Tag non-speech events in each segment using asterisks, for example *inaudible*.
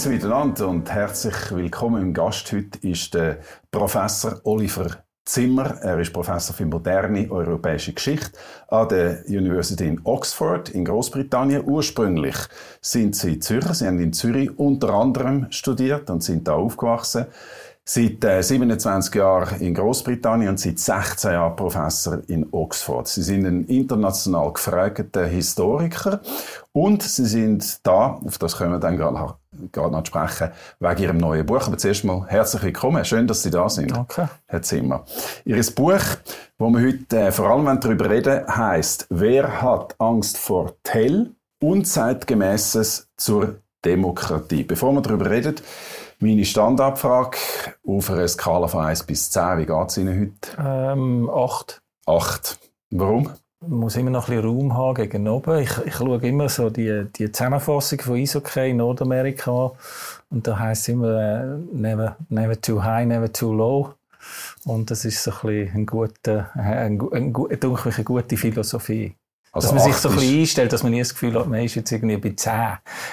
Grüezi miteinander und herzlich willkommen. Im Gast heute ist der Professor Oliver Zimmer. Er ist Professor für moderne europäische Geschichte an der University in Oxford in Großbritannien. Ursprünglich sind sie Zürcher. Sie haben in Zürich unter anderem studiert und sind da aufgewachsen. Seit äh, 27 Jahren in Großbritannien und seit 16 Jahren Professor in Oxford. Sie sind ein international gefragter Historiker und sie sind da, auf das können wir dann gerade, noch sprechen, wegen ihrem neuen Buch. Aber zuerst mal herzlich willkommen. Schön, dass Sie da sind. Danke. Herr Zimmer. Ihr Buch, wo wir heute äh, vor allem darüber reden, heißt Wer hat Angst vor Tell? Unzeitgemäßes zur Demokratie. Bevor wir darüber reden, meine Standardfrage auf einer Skala von 1 bis 10, wie geht es Ihnen heute? Ähm, 8. 8. Warum? Muss immer noch ein bisschen Raum haben gegen oben. Ich, ich schaue immer so die, die Zusammenfassung von Eishockey in Nordamerika und da heisst es immer äh, never, never too high, never too low. Und das ist so ein bisschen eine gute, eine, eine, eine, eine gute Philosophie. Also dass man sich so ein bisschen einstellt, dass man nie das Gefühl hat, man ist jetzt irgendwie bei 10.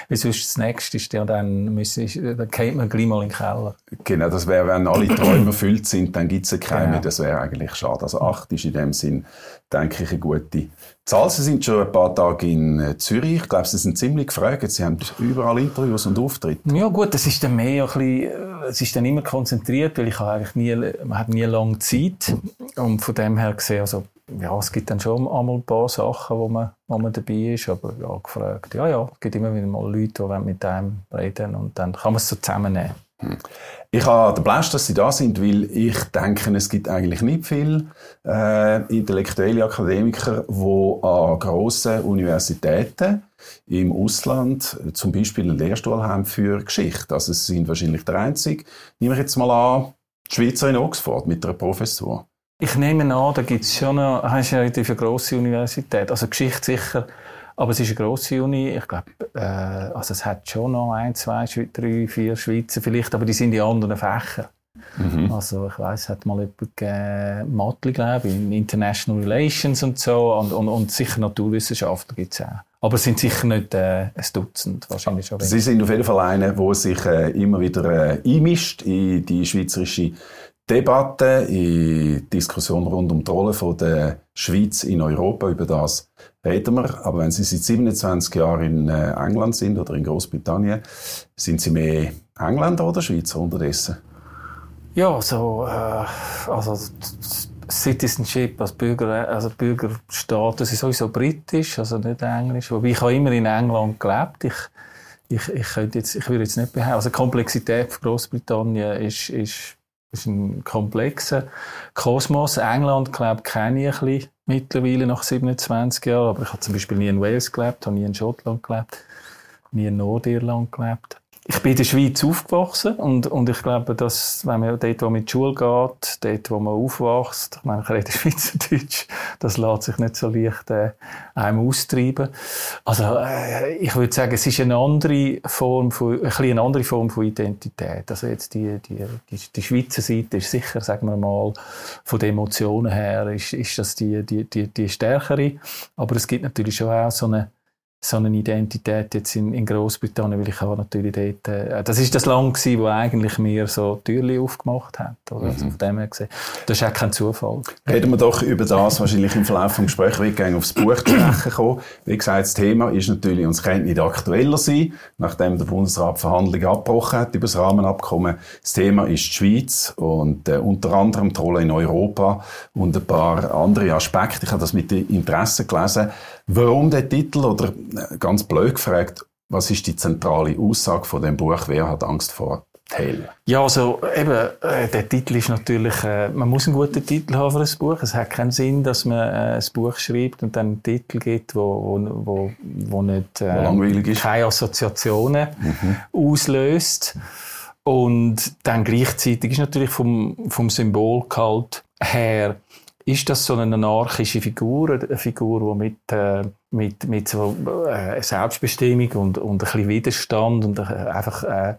Weil sonst das nächste ist, ja, dann, müssen, dann geht man gleich mal in den Keller. Genau, das wäre, wenn alle Träume erfüllt sind, dann gibt es ja keine mehr. Das wäre eigentlich schade. Also 8 ist in dem Sinn, denke ich, eine gute Zahl. Sie sind schon ein paar Tage in äh, Zürich. Ich glaube, Sie sind ziemlich gefragt. Sie haben überall Interviews und Auftritte. Ja gut, das ist dann mehr ein bisschen, äh, es ist dann immer konzentriert, weil ich habe eigentlich nie, man hat nie lange Zeit. Und von dem her gesehen, also ja, es gibt dann schon einmal ein paar Sachen, wo man, wo man dabei ist, aber ja, gefragt, ja, ja, es gibt immer wieder mal Leute, die mit einem reden und dann kann man es so zusammennehmen. Hm. Ich habe den Blast, dass Sie da sind, weil ich denke, es gibt eigentlich nicht viele äh, intellektuelle Akademiker, die an grossen Universitäten im Ausland zum Beispiel einen Lehrstuhl haben für Geschichte. Also Sie sind wahrscheinlich der Einzige, nehme ich jetzt mal an, die Schweizer in Oxford mit einer Professur. Ich nehme an, da gibt es schon noch, hast eine grosse Universität, also Geschichte sicher, aber es ist eine grosse Uni, ich glaube, äh, also es hat schon noch ein, zwei, drei, vier Schweizer vielleicht, aber die sind in anderen Fächern. Mhm. Also ich weiß, es hat mal jemand gegeben, Matli, glaube ich, in International Relations und so und, und, und sicher Naturwissenschaften gibt es auch. Aber es sind sicher nicht äh, ein Dutzend, wahrscheinlich schon. Sie sind auf jeden Fall einer, der sich äh, immer wieder äh, einmischt in die schweizerische Debatte, in Diskussion rund um die Rolle von der Schweiz in Europa. Über das reden wir. Aber wenn Sie seit 27 Jahren in äh, England sind oder in Großbritannien, sind Sie mehr Engländer oder Schweizer unterdessen? Ja, so, äh, also Citizenship als Bürger, also Bürgerstaat, das ist sowieso britisch, also nicht englisch. Wobei ich habe immer in England gelebt. Ich, ich, ich könnte jetzt, ich würde jetzt nicht behaupten, also die Komplexität von Großbritannien ist, ist das ist ein komplexer Kosmos. England, glaube ich, kenne ich ein bisschen mittlerweile nach 27 Jahren. Aber ich habe zum Beispiel nie in Wales gelebt, habe nie in Schottland gelebt, nie in Nordirland gelebt ich bin in der Schweiz aufgewachsen und, und ich glaube, dass, wenn man dort, wo man in die Schule geht, dort, wo man aufwächst, ich meine, ich rede *laughs* Schweizerdeutsch, das lässt sich nicht so leicht äh, einem austreiben. Also, äh, ich würde sagen, es ist eine andere Form von, ein eine andere Form von Identität. Also jetzt die, die, die, die Schweizer Seite ist sicher, sagen wir mal, von den Emotionen her, ist, ist das die, die, die, die stärkere. Aber es gibt natürlich schon auch so eine, so eine Identität jetzt in, in Großbritannien, weil ich auch natürlich dort, äh, das ist das Land gewesen, wo eigentlich mir so Türen aufgemacht hat, oder? Mhm. Also von dem her gesehen. Das ist auch kein Zufall. Reden wir doch über das, wahrscheinlich im Verlauf des Gesprächs wir aufs Buch zu sprechen kommen. Wie gesagt, das Thema ist natürlich, uns könnte nicht aktueller sein, nachdem der Bundesrat Verhandlungen abgebrochen hat über das Rahmenabkommen. Das Thema ist die Schweiz und äh, unter anderem die Rolle in Europa und ein paar andere Aspekte. Ich habe das mit Interesse gelesen. Warum der Titel oder ganz blöd gefragt, was ist die zentrale Aussage von dem Buch Wer hat Angst vor Hell? Ja, also eben, äh, der Titel ist natürlich, äh, man muss einen guten Titel haben für ein Buch. Es hat keinen Sinn, dass man äh, ein Buch schreibt und dann einen Titel gibt, wo, wo, wo, wo nicht äh, keine Assoziationen mhm. auslöst. Und dann gleichzeitig ist natürlich vom, vom Symbolgehalt her ist das so eine anarchische Figur, eine Figur, die mit, äh, mit, mit so äh, Selbstbestimmung und, und ein bisschen Widerstand und äh, einfach äh,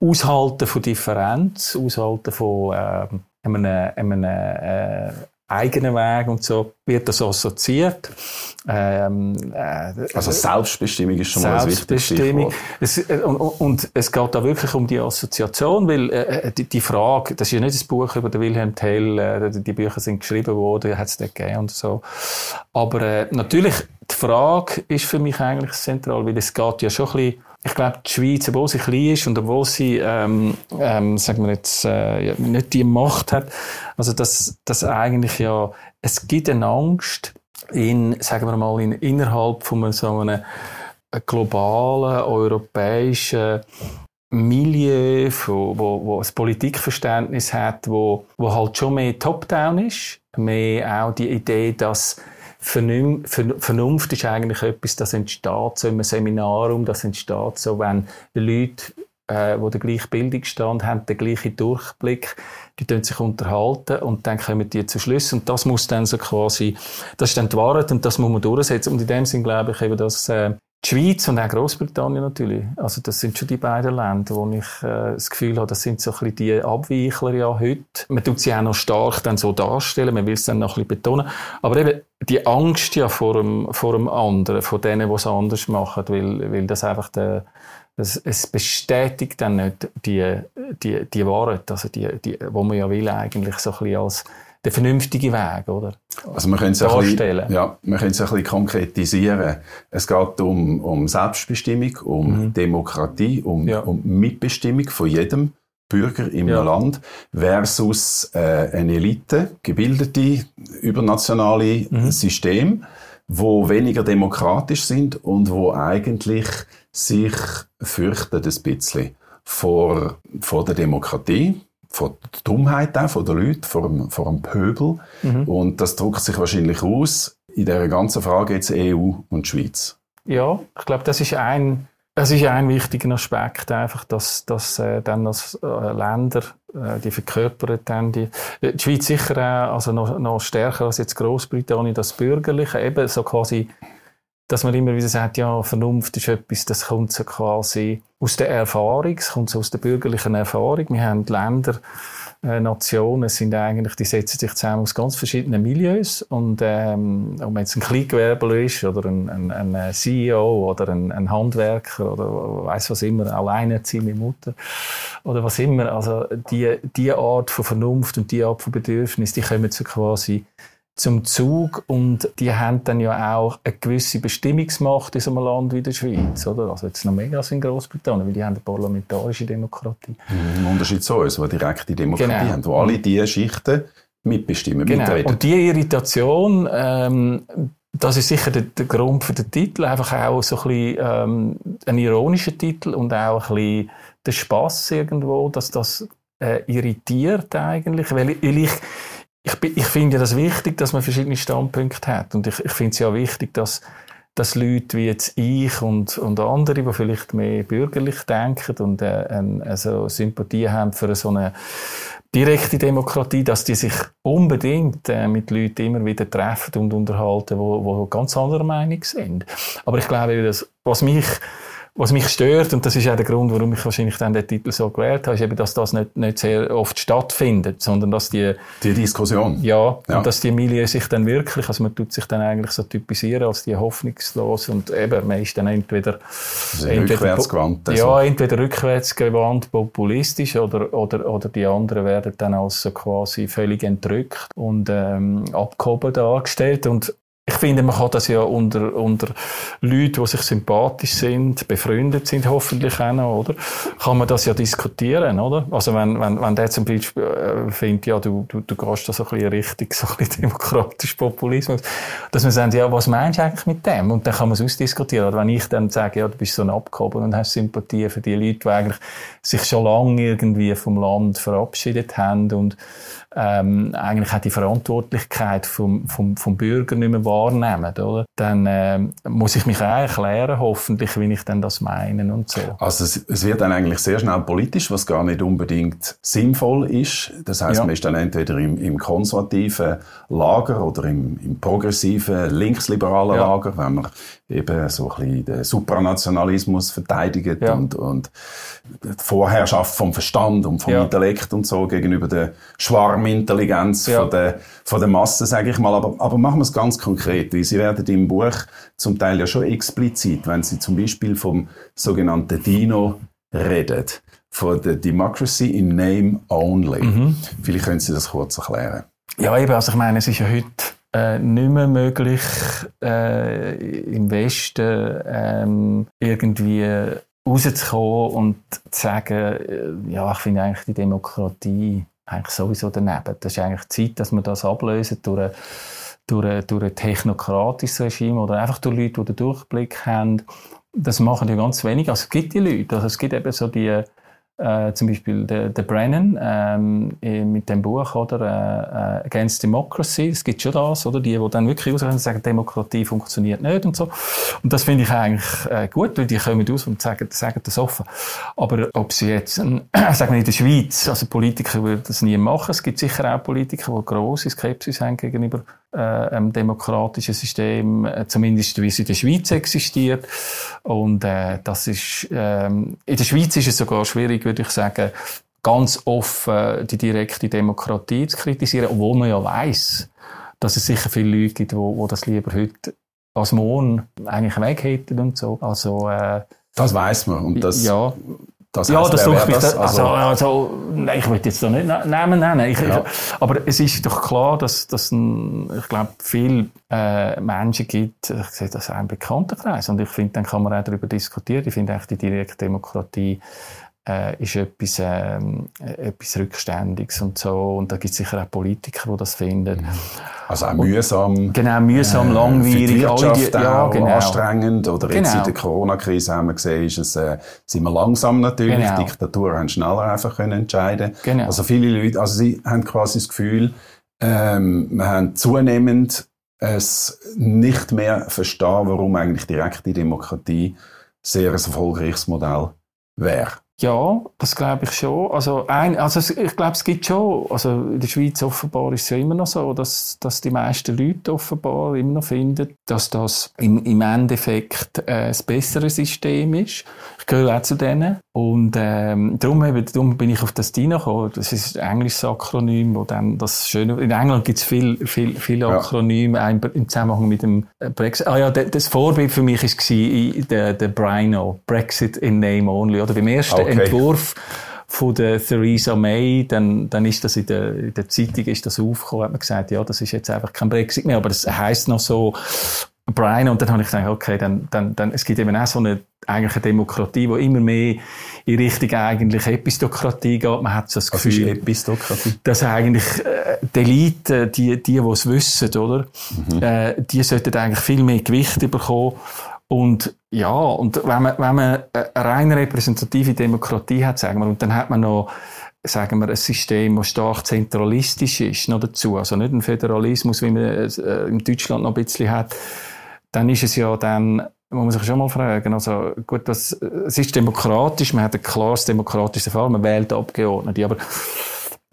Aushalten von Differenz, Aushalten von äh, einem, einem äh, eigenen Weg und so wird das assoziiert. Ähm, äh, also Selbstbestimmung ist schon mal ein wichtiges Stichwort. Es, äh, und, und, es geht da wirklich um die Assoziation, weil äh, die, die, Frage, das ist ja nicht das Buch über den Wilhelm Tell, äh, die Bücher sind geschrieben worden, hat es nicht gegeben und so. Aber äh, natürlich, die Frage ist für mich eigentlich zentral, weil es geht ja schon ein bisschen ich glaube, die Schweiz, obwohl sie klein ist und obwohl sie, ähm, ähm, sagen wir jetzt, äh, nicht die Macht hat, also dass, dass eigentlich ja, es gibt eine Angst in, sagen wir mal, in, innerhalb von so einem globalen, europäischen Milieu, wo, wo, wo ein Politikverständnis hat, wo, wo halt schon mehr Top-Down ist, mehr auch die Idee, dass Vernunft ist eigentlich etwas, das entsteht so im Seminarum, das entsteht so, wenn Leute, äh, die den gleichen Bildungsstand haben, den gleichen Durchblick, die tun sich unterhalten und dann kommen die zu Schluss und das muss dann so quasi, das ist dann die Wahrheit und das muss man durchsetzen und in dem Sinn glaube ich eben, dass äh, die Schweiz und auch Großbritannien natürlich. Also das sind schon die beiden Länder, wo ich äh, das Gefühl habe, das sind so ein bisschen die Abweichler ja heute. Man tut sie auch noch stark dann so darstellen, man will es dann noch ein bisschen betonen. Aber eben die Angst ja vor dem, vor dem anderen, vor denen, die es anders machen, weil, weil das einfach der, das, es bestätigt dann nicht die, die, die Wahrheit, also die, die, wo man ja will eigentlich so ein bisschen als der vernünftige Weg, oder? Also man könnte es ein bisschen, ja, man könnte es ein bisschen konkretisieren. Es geht um, um Selbstbestimmung, um mhm. Demokratie, um, ja. um Mitbestimmung von jedem Bürger im ja. Land versus äh, eine Elite, gebildete, übernationale mhm. System, wo weniger demokratisch sind und wo eigentlich sich fürchten ein bisschen vor, vor der Demokratie von der Dummheit auch von den Leuten, vor dem, vor dem Pöbel. Mhm. Und das drückt sich wahrscheinlich aus in der ganzen Frage jetzt EU und Schweiz. Ja, ich glaube, das ist ein, das ist ein wichtiger Aspekt einfach, dass, dass äh, dann als äh, Länder, äh, die verkörpern dann die, die Schweiz sicher auch, also noch, noch stärker als jetzt Großbritannien, das Bürgerliche, eben so quasi dass man immer wieder sagt, ja, Vernunft ist etwas, das kommt so quasi aus der Erfahrung, es kommt so aus der bürgerlichen Erfahrung. Wir haben Länder, äh, Nationen sind eigentlich, die setzen sich zusammen aus ganz verschiedenen Milieus und ähm, ob man jetzt ein Kleingewerbler ist oder ein, ein, ein CEO oder ein, ein Handwerker oder weiß was immer, alleinerziehende Mutter oder was immer, also die, die Art von Vernunft und die Art von Bedürfnis, die kommen so quasi zum Zug und die haben dann ja auch eine gewisse Bestimmungsmacht in so einem Land wie der Schweiz, oder? Also jetzt noch mehr als in Großbritannien, weil die haben eine parlamentarische Demokratie. Mhm, Im Unterschied zu uns, die direkte Demokratie genau. haben, wo alle diese Schichten mitbestimmen, genau. mitreden. Und die Irritation, ähm, das ist sicher der, der, Grund für den Titel, einfach auch so ein bisschen ähm, ein ironischer Titel und auch ein bisschen der Spaß irgendwo, dass das äh, irritiert eigentlich, weil ich ich, ich finde das wichtig, dass man verschiedene Standpunkte hat. Und ich, ich finde es ja wichtig, dass, dass Leute wie jetzt ich und, und andere, die vielleicht mehr bürgerlich denken und äh, also Sympathie haben für so eine direkte Demokratie, dass die sich unbedingt äh, mit Leuten immer wieder treffen und unterhalten, wo, wo ganz anderer Meinung sind. Aber ich glaube, dass, was mich was mich stört, und das ist auch der Grund, warum ich wahrscheinlich dann den Titel so gewählt habe, ist eben, dass das nicht, nicht sehr oft stattfindet, sondern dass die... Die Diskussion. Ja, ja. und dass die Milieu sich dann wirklich, also man tut sich dann eigentlich so typisieren als die hoffnungslos und eben, man ist dann entweder... Also entweder rückwärtsgewandt. Also. Ja, entweder rückwärtsgewandt, populistisch oder, oder, oder die anderen werden dann als so quasi völlig entrückt und ähm, abgehoben dargestellt und ich finde, man kann das ja unter, unter Leuten, die sich sympathisch sind, befreundet sind, hoffentlich auch noch, oder? Kann man das ja diskutieren, oder? Also wenn, wenn, wenn der zum Beispiel äh, findet, ja, du, du, du gehst da so ein bisschen richtig, so ein bisschen demokratisch Populismus, dass man sagt, ja, was meinst du eigentlich mit dem? Und dann kann man es ausdiskutieren. Oder wenn ich dann sage, ja, du bist so ein Abgehoben und hast Sympathie für die Leute, die eigentlich sich schon lange irgendwie vom Land verabschiedet haben und ähm, eigentlich auch die Verantwortlichkeit vom, vom, vom Bürger nicht mehr wahrnehmen, oder? Dann äh, muss ich mich auch erklären, hoffentlich, wie ich dann das meine und so. Also es, es, wird dann eigentlich sehr schnell politisch, was gar nicht unbedingt sinnvoll ist. Das heißt, ja. man ist dann entweder im, im konservativen Lager oder im, im progressiven, linksliberalen ja. Lager, wenn man eben so ein bisschen den Supranationalismus verteidigt ja. und, und die Vorherrschaft vom Verstand und vom. Intellekt und so gegenüber der Schwarmintelligenz ja. von, der, von der Masse, sage ich mal. Aber, aber machen wir es ganz konkret, weil Sie werden im Buch zum Teil ja schon explizit, wenn Sie zum Beispiel vom sogenannten Dino reden, von der Democracy in Name Only. Mhm. Vielleicht können Sie das kurz erklären. Ja, eben, also ich meine, es ist ja heute äh, nicht mehr möglich, äh, im Westen ähm, irgendwie rauszukommen und zu sagen, äh, ja, ich finde eigentlich die Demokratie eigentlich sowieso daneben. Das ist eigentlich Zeit, dass wir das ablösen durch, durch, durch ein technokratisches Regime oder einfach durch Leute, die den Durchblick haben. Das machen ja ganz wenig. Also es gibt die Leute. Also es gibt eben so die äh, zum Beispiel der, der Brennan ähm, mit dem Buch oder äh, äh, Against Democracy, es gibt schon das, oder die, die dann wirklich rausgehen sagen, Demokratie funktioniert nicht und so. Und das finde ich eigentlich äh, gut, weil die kommen aus und sagen, sagen das offen. Aber ob sie jetzt, ein, *clears throat* sagen wir in der Schweiz, also Politiker würden das nie machen. Es gibt sicher auch Politiker, die große Skepsis haben gegenüber äh, einem demokratischen System, äh, zumindest wie es in der Schweiz existiert. Und äh, das ist ähm, in der Schweiz ist es sogar schwierig, würde ich sagen, ganz offen die direkte Demokratie zu kritisieren, obwohl man ja weiß, dass es sicher viele Leute gibt, wo, wo das lieber heute als morgen eigentlich weg hätten und so. Also äh, das weiß man und das ja. Das ja, das tut mich. Das, also, also, nein, ich will jetzt da nicht Namen nennen. Ich, ja. aber es ist doch klar, dass, dass ein, ich glaube, viele äh, Menschen gibt, ich sehe das auch im Bekanntenkreis. Und ich finde, dann kann man auch darüber diskutieren. Ich finde eigentlich die direkte Demokratie äh, ist etwas, äh, etwas Rückständiges und so. Und da gibt es sicher auch Politiker, die das finden. Also auch mühsam. Genau, mühsam, äh, langwierig. Für die Wirtschaft die, ja, genau. anstrengend. Oder jetzt genau. in der Corona-Krise haben wir gesehen, ist es, äh, sind wir langsam natürlich. Genau. Diktaturen haben schneller einfach können entscheiden. Genau. Also viele Leute, also sie haben quasi das Gefühl, ähm, wir haben zunehmend es nicht mehr verstehen, warum eigentlich direkte Demokratie sehr ein erfolgreiches Modell wäre. Ja, das glaube ich schon. Also, ein, also ich glaube, es gibt schon, also in der Schweiz offenbar ist es ja immer noch so, dass, dass die meisten Leute offenbar immer noch finden, dass das im, im Endeffekt äh, das bessere System ist. Gehöre auch zu denen. Und ähm, darum, eben, darum bin ich auf das DINA gekommen. Das ist ein englisches Akronym, wo dann das Schöne... In England gibt es viel, viel, viele Akronyme ja. im Zusammenhang mit dem äh, Brexit. Ah ja, das Vorbild für mich war der, der Brino, Brexit in Name Only. Oder beim ersten okay. Entwurf von der Theresa May, dann, dann ist das in der, in der Zeitung ist das aufgekommen, hat man gesagt, ja, das ist jetzt einfach kein Brexit mehr, aber das heißt noch so Brian und dann habe ich gedacht, okay, dann, dann, dann, es gibt eben auch so eine, eigentlich eine Demokratie, die immer mehr in Richtung eigentlich Epistokratie geht. Man hat so das Gefühl, ist Epistokratie? dass eigentlich äh, die Elite, die, die, die es wissen, oder, mhm. äh, die sollten eigentlich viel mehr Gewicht bekommen und ja, und wenn man, wenn man eine rein repräsentative Demokratie hat, sagen wir, und dann hat man noch sagen wir, ein System, das stark zentralistisch ist, noch dazu. Also nicht ein Föderalismus, wie man es äh, in Deutschland noch ein bisschen hat. Dann ist es ja dann, muss man sich schon mal fragen, also gut, das, es ist demokratisch, man hat ein klares demokratisches Fall, man wählt Abgeordnete, aber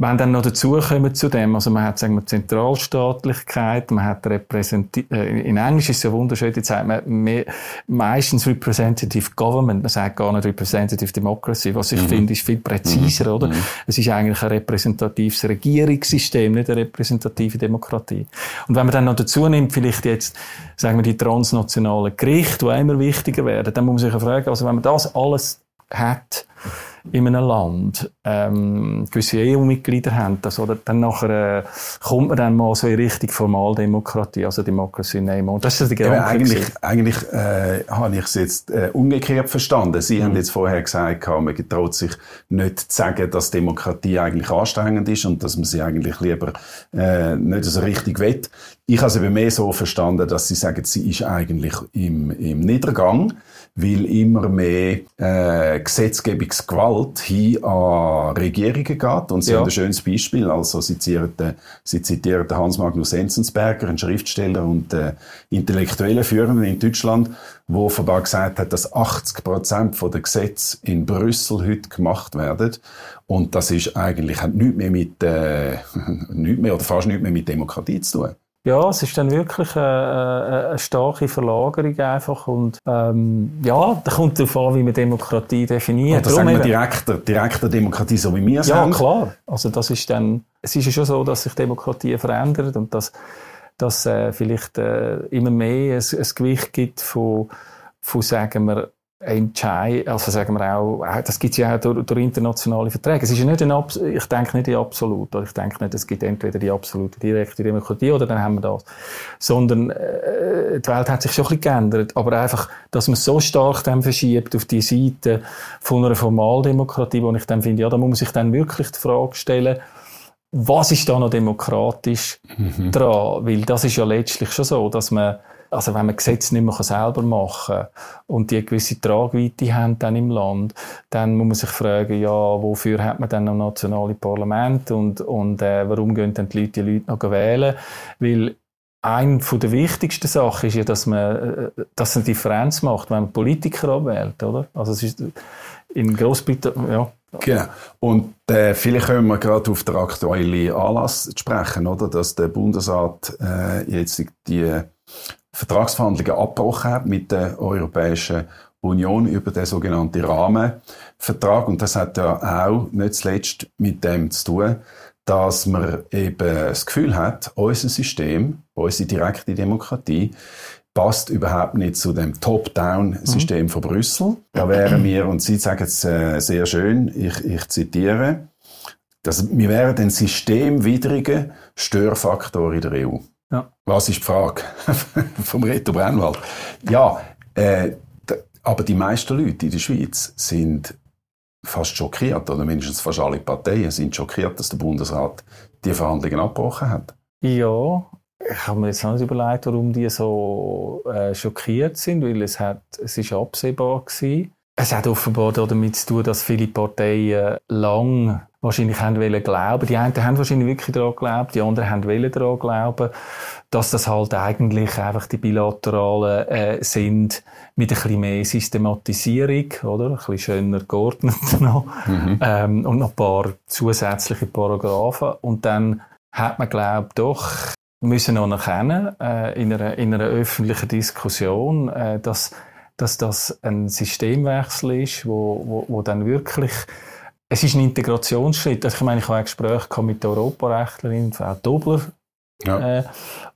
wenn dann noch dazu kommen zu dem, also man hat sagen wir, Zentralstaatlichkeit, man hat Repräsentativ, äh, in Englisch ist es ja wunderschön, jetzt sagt man mehr, meistens Representative Government, man sagt gar nicht Representative Democracy, was ich mhm. finde, ist viel präziser, mhm. oder? Mhm. Es ist eigentlich ein repräsentatives Regierungssystem, nicht eine repräsentative Demokratie. Und wenn man dann noch dazu nimmt, vielleicht jetzt, sagen wir, die transnationalen Gerichte, die immer wichtiger werden, dann muss man sich ja fragen, also wenn man das alles hat, in einem Land ähm, gewisse EU-Mitglieder haben, das, oder dann nachher äh, kommt man dann mal so in Richtung Formaldemokratie, also Democracy in Name. Und das ist die Gedanke. Ja, eigentlich eigentlich äh, habe ich es jetzt äh, umgekehrt verstanden. Sie mhm. haben jetzt vorher gesagt, man traut sich nicht zu sagen, dass Demokratie eigentlich anstrengend ist und dass man sie eigentlich lieber äh, nicht so richtig will. Ich habe es eben mehr so verstanden, dass sie sagen, sie ist eigentlich im, im Niedergang, weil immer mehr äh, Gesetzgebungsgewalt hin an Regierungen geht. Und sie ja. haben ein schönes Beispiel. Also sie zitieren, sie zitieren Hans Magnus Enzensberger, einen Schriftsteller und äh, intellektuellen Führer in Deutschland, wo offenbar gesagt hat, dass 80 Prozent der Gesetze in Brüssel heute gemacht werden. Und das ist eigentlich hat nichts mehr mit äh, *laughs* nichts mehr oder fast nichts mehr mit Demokratie zu tun. Ja, es ist dann wirklich eine, eine, starke Verlagerung einfach und ähm, ja, da kommt darauf an, wie man Demokratie definiert. Oder sagen wir direkter, direkter Demokratie, so wie wir es ja, haben? Ja, klar. Also das ist dann, es ist ja schon so, dass sich Demokratie verändert und dass, dass äh, vielleicht äh, immer mehr ein, ein Gewicht gibt von, von sagen wir, Entscheid, also sagen wir auch, das gibt es ja auch durch, durch, internationale Verträge. Es ist ja nicht ein, ich denke nicht in absolut, ich denke nicht, es gibt entweder die absolute direkte Demokratie oder dann haben wir das. Sondern, äh, die Welt hat sich schon ein bisschen geändert, aber einfach, dass man so stark dann verschiebt auf die Seite von einer Formaldemokratie, wo ich dann finde, ja, da muss man sich dann wirklich die Frage stellen, was ist da noch demokratisch mhm. dran? Weil das ist ja letztlich schon so, dass man also wenn man Gesetze nicht mehr selber machen kann und die eine gewisse Tragweite haben dann im Land, dann muss man sich fragen, ja, wofür hat man dann noch nationale Parlament und, und äh, warum gehen dann die Leute die Leute noch wählen? Weil eine der wichtigsten Sachen ist ja, dass man, äh, dass eine Differenz macht, wenn man Politiker abwählt, oder? Also es ist in Großbritannien, ja. Genau. Und äh, vielleicht können wir gerade auf den aktuellen Anlass sprechen, oder? Dass der Bundesrat äh, jetzt die Vertragsverhandlungen abgebrochen mit der Europäischen Union über den sogenannten Rahmenvertrag. Und das hat ja auch nicht zuletzt mit dem zu tun, dass man eben das Gefühl hat, unser System, unsere direkte Demokratie, passt überhaupt nicht zu dem Top-Down-System mhm. von Brüssel. Da wären wir, und Sie sagen es äh, sehr schön, ich, ich zitiere, dass wir wären ein systemwidriger Störfaktor in der EU. Ja. Was ist die Frage *laughs* vom Reto Brennwald? Ja, äh, aber die meisten Leute in der Schweiz sind fast schockiert, oder mindestens fast alle Parteien sind schockiert, dass der Bundesrat die Verhandlungen abgebrochen hat. Ja, ich habe mir jetzt nicht überlegt, warum die so äh, schockiert sind, weil es, hat, es ist absehbar gewesen. Es hat offenbar damit zu tun, dass viele Parteien lang wahrscheinlich haben wollen glauben. Die einen haben wahrscheinlich wirklich daran geglaubt, die anderen haben wollen daran glauben, dass das halt eigentlich einfach die bilateralen äh, sind mit ein bisschen mehr Systematisierung, oder? Ein bisschen schöner geordnet *laughs* noch. Mhm. Ähm, und noch ein paar zusätzliche Paragraphen. Und dann hat man, glaubt doch, müssen noch erkennen, äh, in, einer, in einer öffentlichen Diskussion, äh, dass, dass das ein Systemwechsel ist, wo, wo, wo dann wirklich es ist ein Integrationsschritt. Also ich meine, ich habe ein Gespräch mit der Europarechtlerin, Frau Dobler, ja. Äh,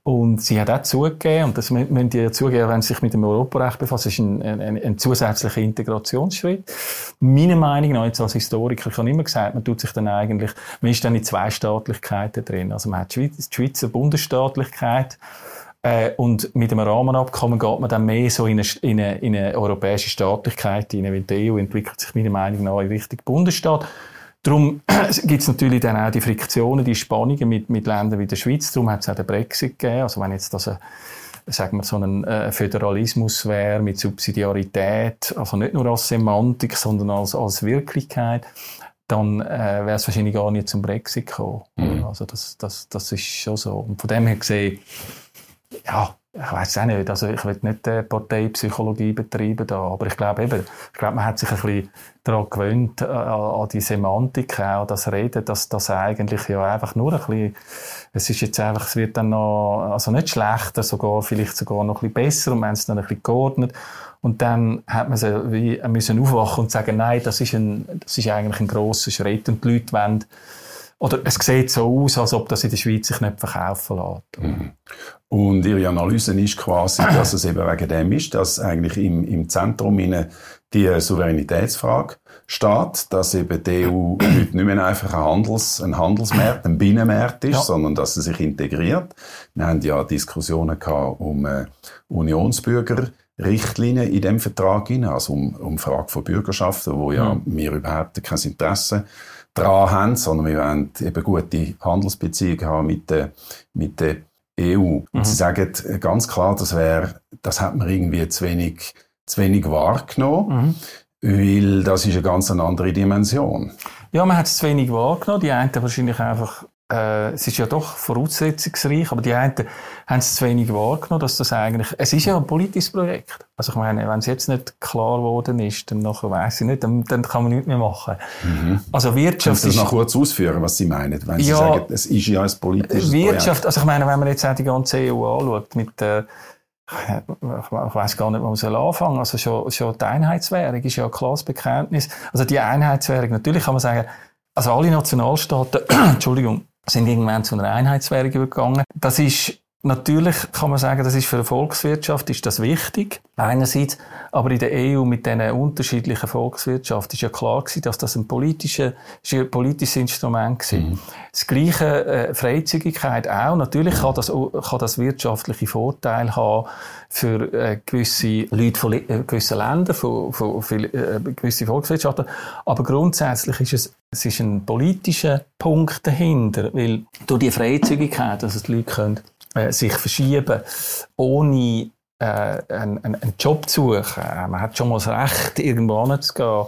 und sie hat auch zugegeben, und das müssen die ja zugeben, wenn sie sich mit dem Europarecht befassen, ist ein, ein, ein zusätzlicher Integrationsschritt. Meiner Meinung nach, jetzt als Historiker, ich habe immer gesagt, man tut sich dann eigentlich, man ist dann in zwei Staatlichkeiten drin. Also man hat die Schweizer Bundesstaatlichkeit, äh, und mit dem Rahmenabkommen geht man dann mehr so in eine, in eine, in eine europäische Staatlichkeit hinein, weil die EU entwickelt sich meiner Meinung nach in Richtung Bundesstaat. Darum *clears throat* gibt es natürlich dann auch die Friktionen, die Spannungen mit, mit Ländern wie der Schweiz. Darum hat es auch den Brexit gegeben. Also wenn jetzt das ein, sagen wir, so ein äh, Föderalismus wäre mit Subsidiarität, also nicht nur als Semantik, sondern als, als Wirklichkeit, dann äh, wäre es wahrscheinlich gar nicht zum Brexit gekommen. Mhm. Also das, das, das ist schon so. Und von dem her gesehen, ja, ich weiß auch nicht, also ich will nicht äh, Parteipsychologie betreiben da, aber ich glaube eben, ich glaube, man hat sich ein bisschen daran gewöhnt, äh, an die Semantik, an das Reden, dass das eigentlich ja einfach nur ein bisschen, es ist jetzt einfach, es wird dann noch, also nicht schlechter, sogar, vielleicht sogar noch ein bisschen besser und man hat es dann ein bisschen geordnet. Und dann hat man sie wie, müssen aufwachen und sagen, nein, das ist ein, das ist eigentlich ein grosser Schritt und die Leute wollen oder es sieht so aus, als ob das in der Schweiz sich nicht verkaufen lässt. Mhm. Und Ihre Analyse ist quasi, *clears throat* dass es eben wegen dem ist, dass eigentlich im, im Zentrum die Souveränitätsfrage steht, dass eben die EU *clears throat* heute nicht mehr einfach ein, Handels, ein Handelsmarkt, ein Binnenmarkt ist, ja. sondern dass sie sich integriert. Wir haben ja Diskussionen gehabt um äh, Unionsbürgerrichtlinien in dem Vertrag hinein, also um, um Frage von Bürgerschaften, wo ja mhm. wir überhaupt kein Interesse dran haben, sondern wir wollen eben gute Handelsbeziehungen haben mit den, mit den EU. Und mhm. Sie sagen ganz klar, das wäre, das hat man irgendwie zu wenig, zu wenig wahrgenommen, mhm. weil das ist eine ganz andere Dimension. Ja, man hat es zu wenig wahrgenommen. Die einen wahrscheinlich einfach äh, es ist ja doch voraussetzungsreich, aber die einen haben es zu wenig wahrgenommen, dass das eigentlich, es ist ja ein politisches Projekt. Also ich meine, wenn es jetzt nicht klar geworden ist, dann nachher weiss ich nicht, dann, dann kann man nichts mehr machen. Mhm. Also Wirtschaft Können Sie das noch kurz ausführen, was Sie meinen, wenn Sie ja, sagen, es ist ja ein politisches Wirtschaft, Projekt? also ich meine, wenn man jetzt auch die ganze EU anschaut, mit, äh, ich weiß gar nicht, wo man soll anfangen. Also schon, schon die Einheitswährung ist ja ein klares Bekenntnis. Also die Einheitswährung, natürlich kann man sagen, also alle Nationalstaaten, *clears throat* Entschuldigung, sind irgendwann zu einer Einheitswährung übergegangen. Das ist Natürlich kann man sagen, das ist für eine Volkswirtschaft ist das wichtig. Einerseits, aber in der EU mit diesen unterschiedlichen Volkswirtschaften ist ja klar gewesen, dass das ein, politische, ein politisches Instrument war. Mhm. Das gleiche äh, Freizügigkeit auch. Natürlich kann das, kann das wirtschaftliche Vorteile haben für äh, gewisse Leute von äh, gewissen Ländern, von, von, von äh, gewisse Volkswirtschaften. Aber grundsätzlich ist es, es ist ein politischer Punkt dahinter, weil durch die Freizügigkeit, dass es die Leute können äh, sich verschieben, ohne äh, einen, einen Job zu suchen. Äh, man hat schon mal das Recht, irgendwo hinzugehen.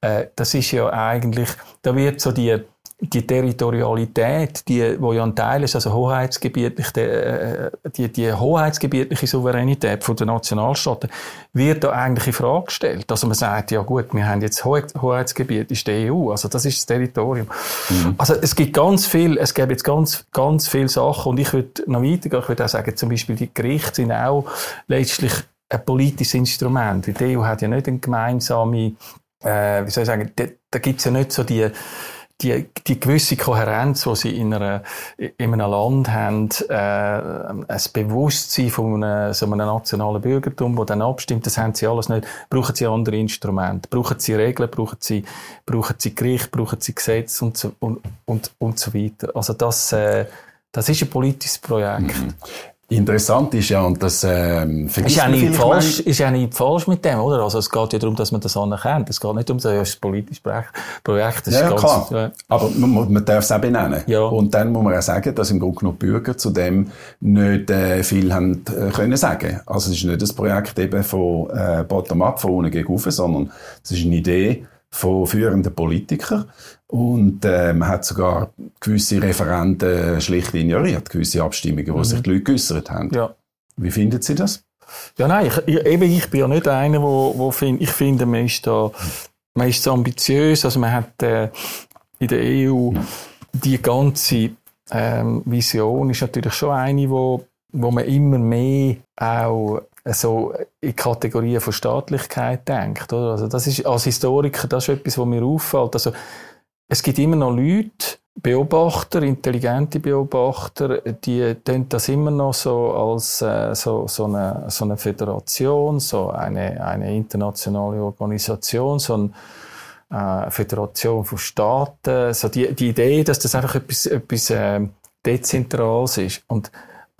Äh, das ist ja eigentlich, da wird so die die Territorialität, die, wo ja ein Teil ist, also äh, die, die hoheitsgebietliche Souveränität von der Nationalstaaten, wird da eigentlich in Frage gestellt. Also man sagt, ja gut, wir haben jetzt Hoheitsgebiet, ist die EU, also das ist das Territorium. Mhm. Also es gibt ganz viel, es gibt jetzt ganz, ganz viele Sachen und ich würde noch weitergehen, ich würde auch sagen, zum Beispiel die Gerichte sind auch letztlich ein politisches Instrument. Die EU hat ja nicht eine gemeinsame, äh, wie soll ich sagen, da, da gibt es ja nicht so die die, die gewisse Kohärenz, die sie in, einer, in einem Land haben, äh, ein Bewusstsein von einem, so einem nationalen Bürgertum, das dann abstimmt, das haben sie alles nicht. Brauchen sie andere Instrumente? Brauchen sie Regeln? Brauchen sie, brauchen sie Gericht? Brauchen sie Gesetze? Und so, und, und, und so weiter. Also das, äh, das ist ein politisches Projekt. Mhm. Interessant ist ja, und das ähm, ist ja nicht falsch, ist ja nicht falsch mit dem, oder? Also es geht ja darum, dass man das anerkennt. Es geht nicht um das, ja, das politisches Projekt. Das ja, ja, klar. Ja. Aber man, man darf es auch benennen. Ja. Und dann muss man auch sagen, dass im Grunde genommen Bürger zu dem nicht äh, viel haben äh, können sagen. Also es ist nicht das Projekt eben von äh, bottom-up, von unten gegen sondern es ist eine Idee, von führenden Politikern. Und äh, man hat sogar gewisse Referenten schlicht ignoriert, gewisse Abstimmungen, wo mhm. sich die Leute geäussert haben. Ja. Wie finden Sie das? Ja, nein, ich, ich, eben, ich bin ja nicht einer, wo, wo find, ich finde, man ist da, man ist so ambitiös, also man hat äh, in der EU die ganze ähm, Vision ist natürlich schon eine, wo, wo man immer mehr auch so in Kategorien von Staatlichkeit denkt. Oder? Also das ist, als Historiker, das ist etwas, was mir auffällt. Also, es gibt immer noch Leute, Beobachter, intelligente Beobachter, die tun das immer noch so als äh, so, so, eine, so eine Föderation, so eine, eine internationale Organisation, so eine äh, Föderation von Staaten, so die, die Idee, dass das einfach etwas, etwas äh, Dezentrales ist. Und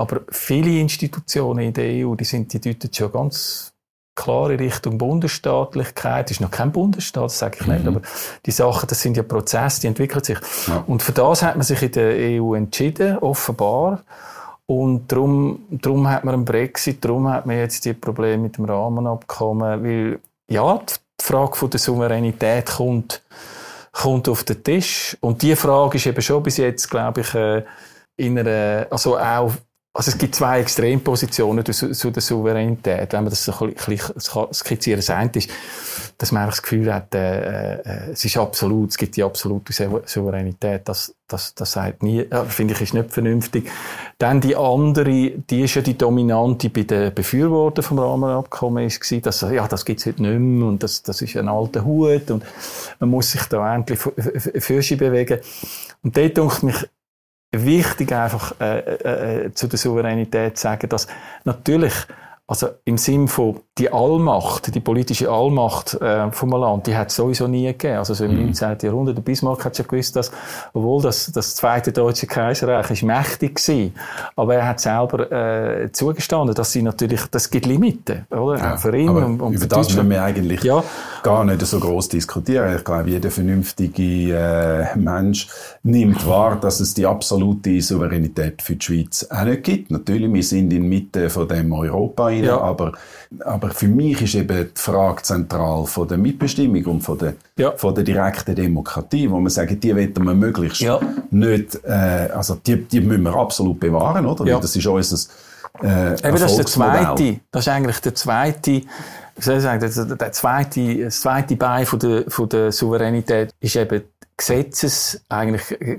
aber viele Institutionen in der EU, die sind, die deuten schon ganz klar in Richtung Bundesstaatlichkeit. Das ist noch kein Bundesstaat, das sage ich mhm. nicht, aber die Sachen, das sind ja Prozesse, die entwickeln sich. Ja. Und für das hat man sich in der EU entschieden, offenbar. Und darum, darum hat man einen Brexit, darum hat man jetzt die Probleme mit dem Rahmenabkommen, weil, ja, die Frage von der Souveränität kommt, kommt auf den Tisch. Und die Frage ist eben schon bis jetzt, glaube ich, äh, in einer, also auch also es gibt zwei Extrempositionen zu, der Souveränität. Wenn man das so ein bisschen skizzieren, das ist, dass man einfach das Gefühl hat, äh, äh, es ist absolut, es gibt die absolute Souveränität. Das, das, das sagt nie, äh, finde ich, ist nicht vernünftig. Dann die andere, die ist ja die dominante bei den Befürwortern vom Rahmenabkommen ist gewesen, dass, ja, das gibt's heute nicht mehr und das, das ist ein alter Hut und man muss sich da endlich für sich bewegen. Und dort denke mich, wichtig, einfach äh, äh, äh, zu der Souveränität zu sagen, dass natürlich also im Sinn von die Allmacht, die politische Allmacht äh, vom Land, die hat es sowieso nie gegeben. Also so im mhm. 19. Jahrhundert, der Bismarck hat schon gewusst, dass, obwohl das, das Zweite Deutsche Kaiserreich ist mächtig war, aber er hat selber äh, zugestanden, dass sie natürlich, das gibt Limiten, oder? Ja, für ihn und, und über das müssen wir eigentlich ja, gar nicht so groß diskutieren. Ich glaube, jeder vernünftige äh, Mensch nimmt wahr, dass es die absolute Souveränität für die Schweiz auch nicht gibt. Natürlich, wir sind in Mitte von dem Europa rein, ja. aber, aber für mich ist eben die Frage zentral von der Mitbestimmung und von der, ja. von der direkten Demokratie, wo man sagt, die wollen wir möglichst ja. nicht, äh, also die, die müssen wir absolut bewahren, oder? Ja. das ist unser äh, Eben, das ist der zweite, das ist eigentlich der zweite, wie soll ich sagen, der, der zweite, das zweite Bein von der, von der Souveränität ist eben Gesetzes, eigentlich, äh,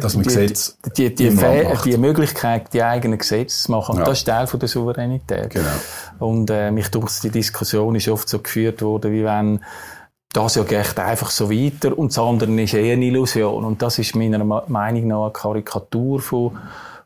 dass man Gesetz die, die, die, die, Möglichkeit, die eigenen Gesetze zu machen. Ja. Das ist Teil von der Souveränität. Genau. Und, äh, mich durch die Diskussion ist oft so geführt worden, wie wenn, das ja geht einfach so weiter und das andere ist eher eine Illusion. Und das ist meiner Meinung nach eine Karikatur von,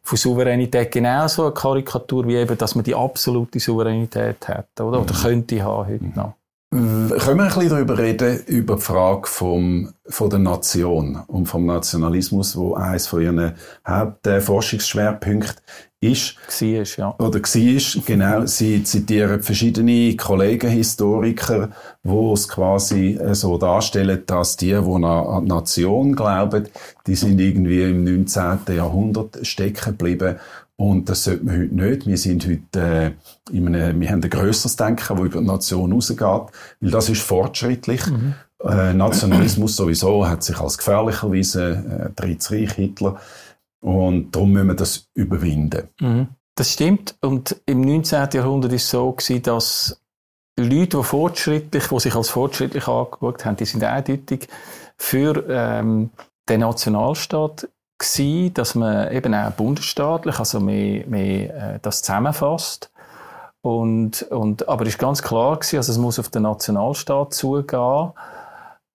von Souveränität genauso eine Karikatur wie eben, dass man die absolute Souveränität hat, oder? Oder mhm. könnte haben heute mhm. noch. Können wir ein bisschen darüber reden, über die Frage vom, von der Nation und vom Nationalismus, wo eines von ihren Hauptforschungsschwerpunkten ist. War, ja. Oder war, *laughs* genau. Sie zitieren verschiedene Kollegen, Historiker, wo es quasi so darstellen, dass die, die an die Nation glauben, die sind irgendwie im 19. Jahrhundert stecken geblieben und das sollte man heute nicht. Wir sind heute, äh, in einem, wir haben ein grösseres Denken, das über die Nation rausgeht, weil das ist fortschrittlich. Mhm. Äh, Nationalismus sowieso hat sich als gefährlich erwiesen, äh, Drittes Reich, Hitler. Und darum müssen wir das überwinden. Mhm. Das stimmt. Und im 19. Jahrhundert war es so gewesen, dass Leute, die fortschrittlich, die sich als fortschrittlich angeschaut haben, die sind eindeutig für ähm, den Nationalstaat gewesen, dass man eben auch bundesstaatlich, also mehr, mehr äh, das zusammenfasst. Und, und, aber es ist ganz klar gewesen, also es muss auf den Nationalstaat zugehen.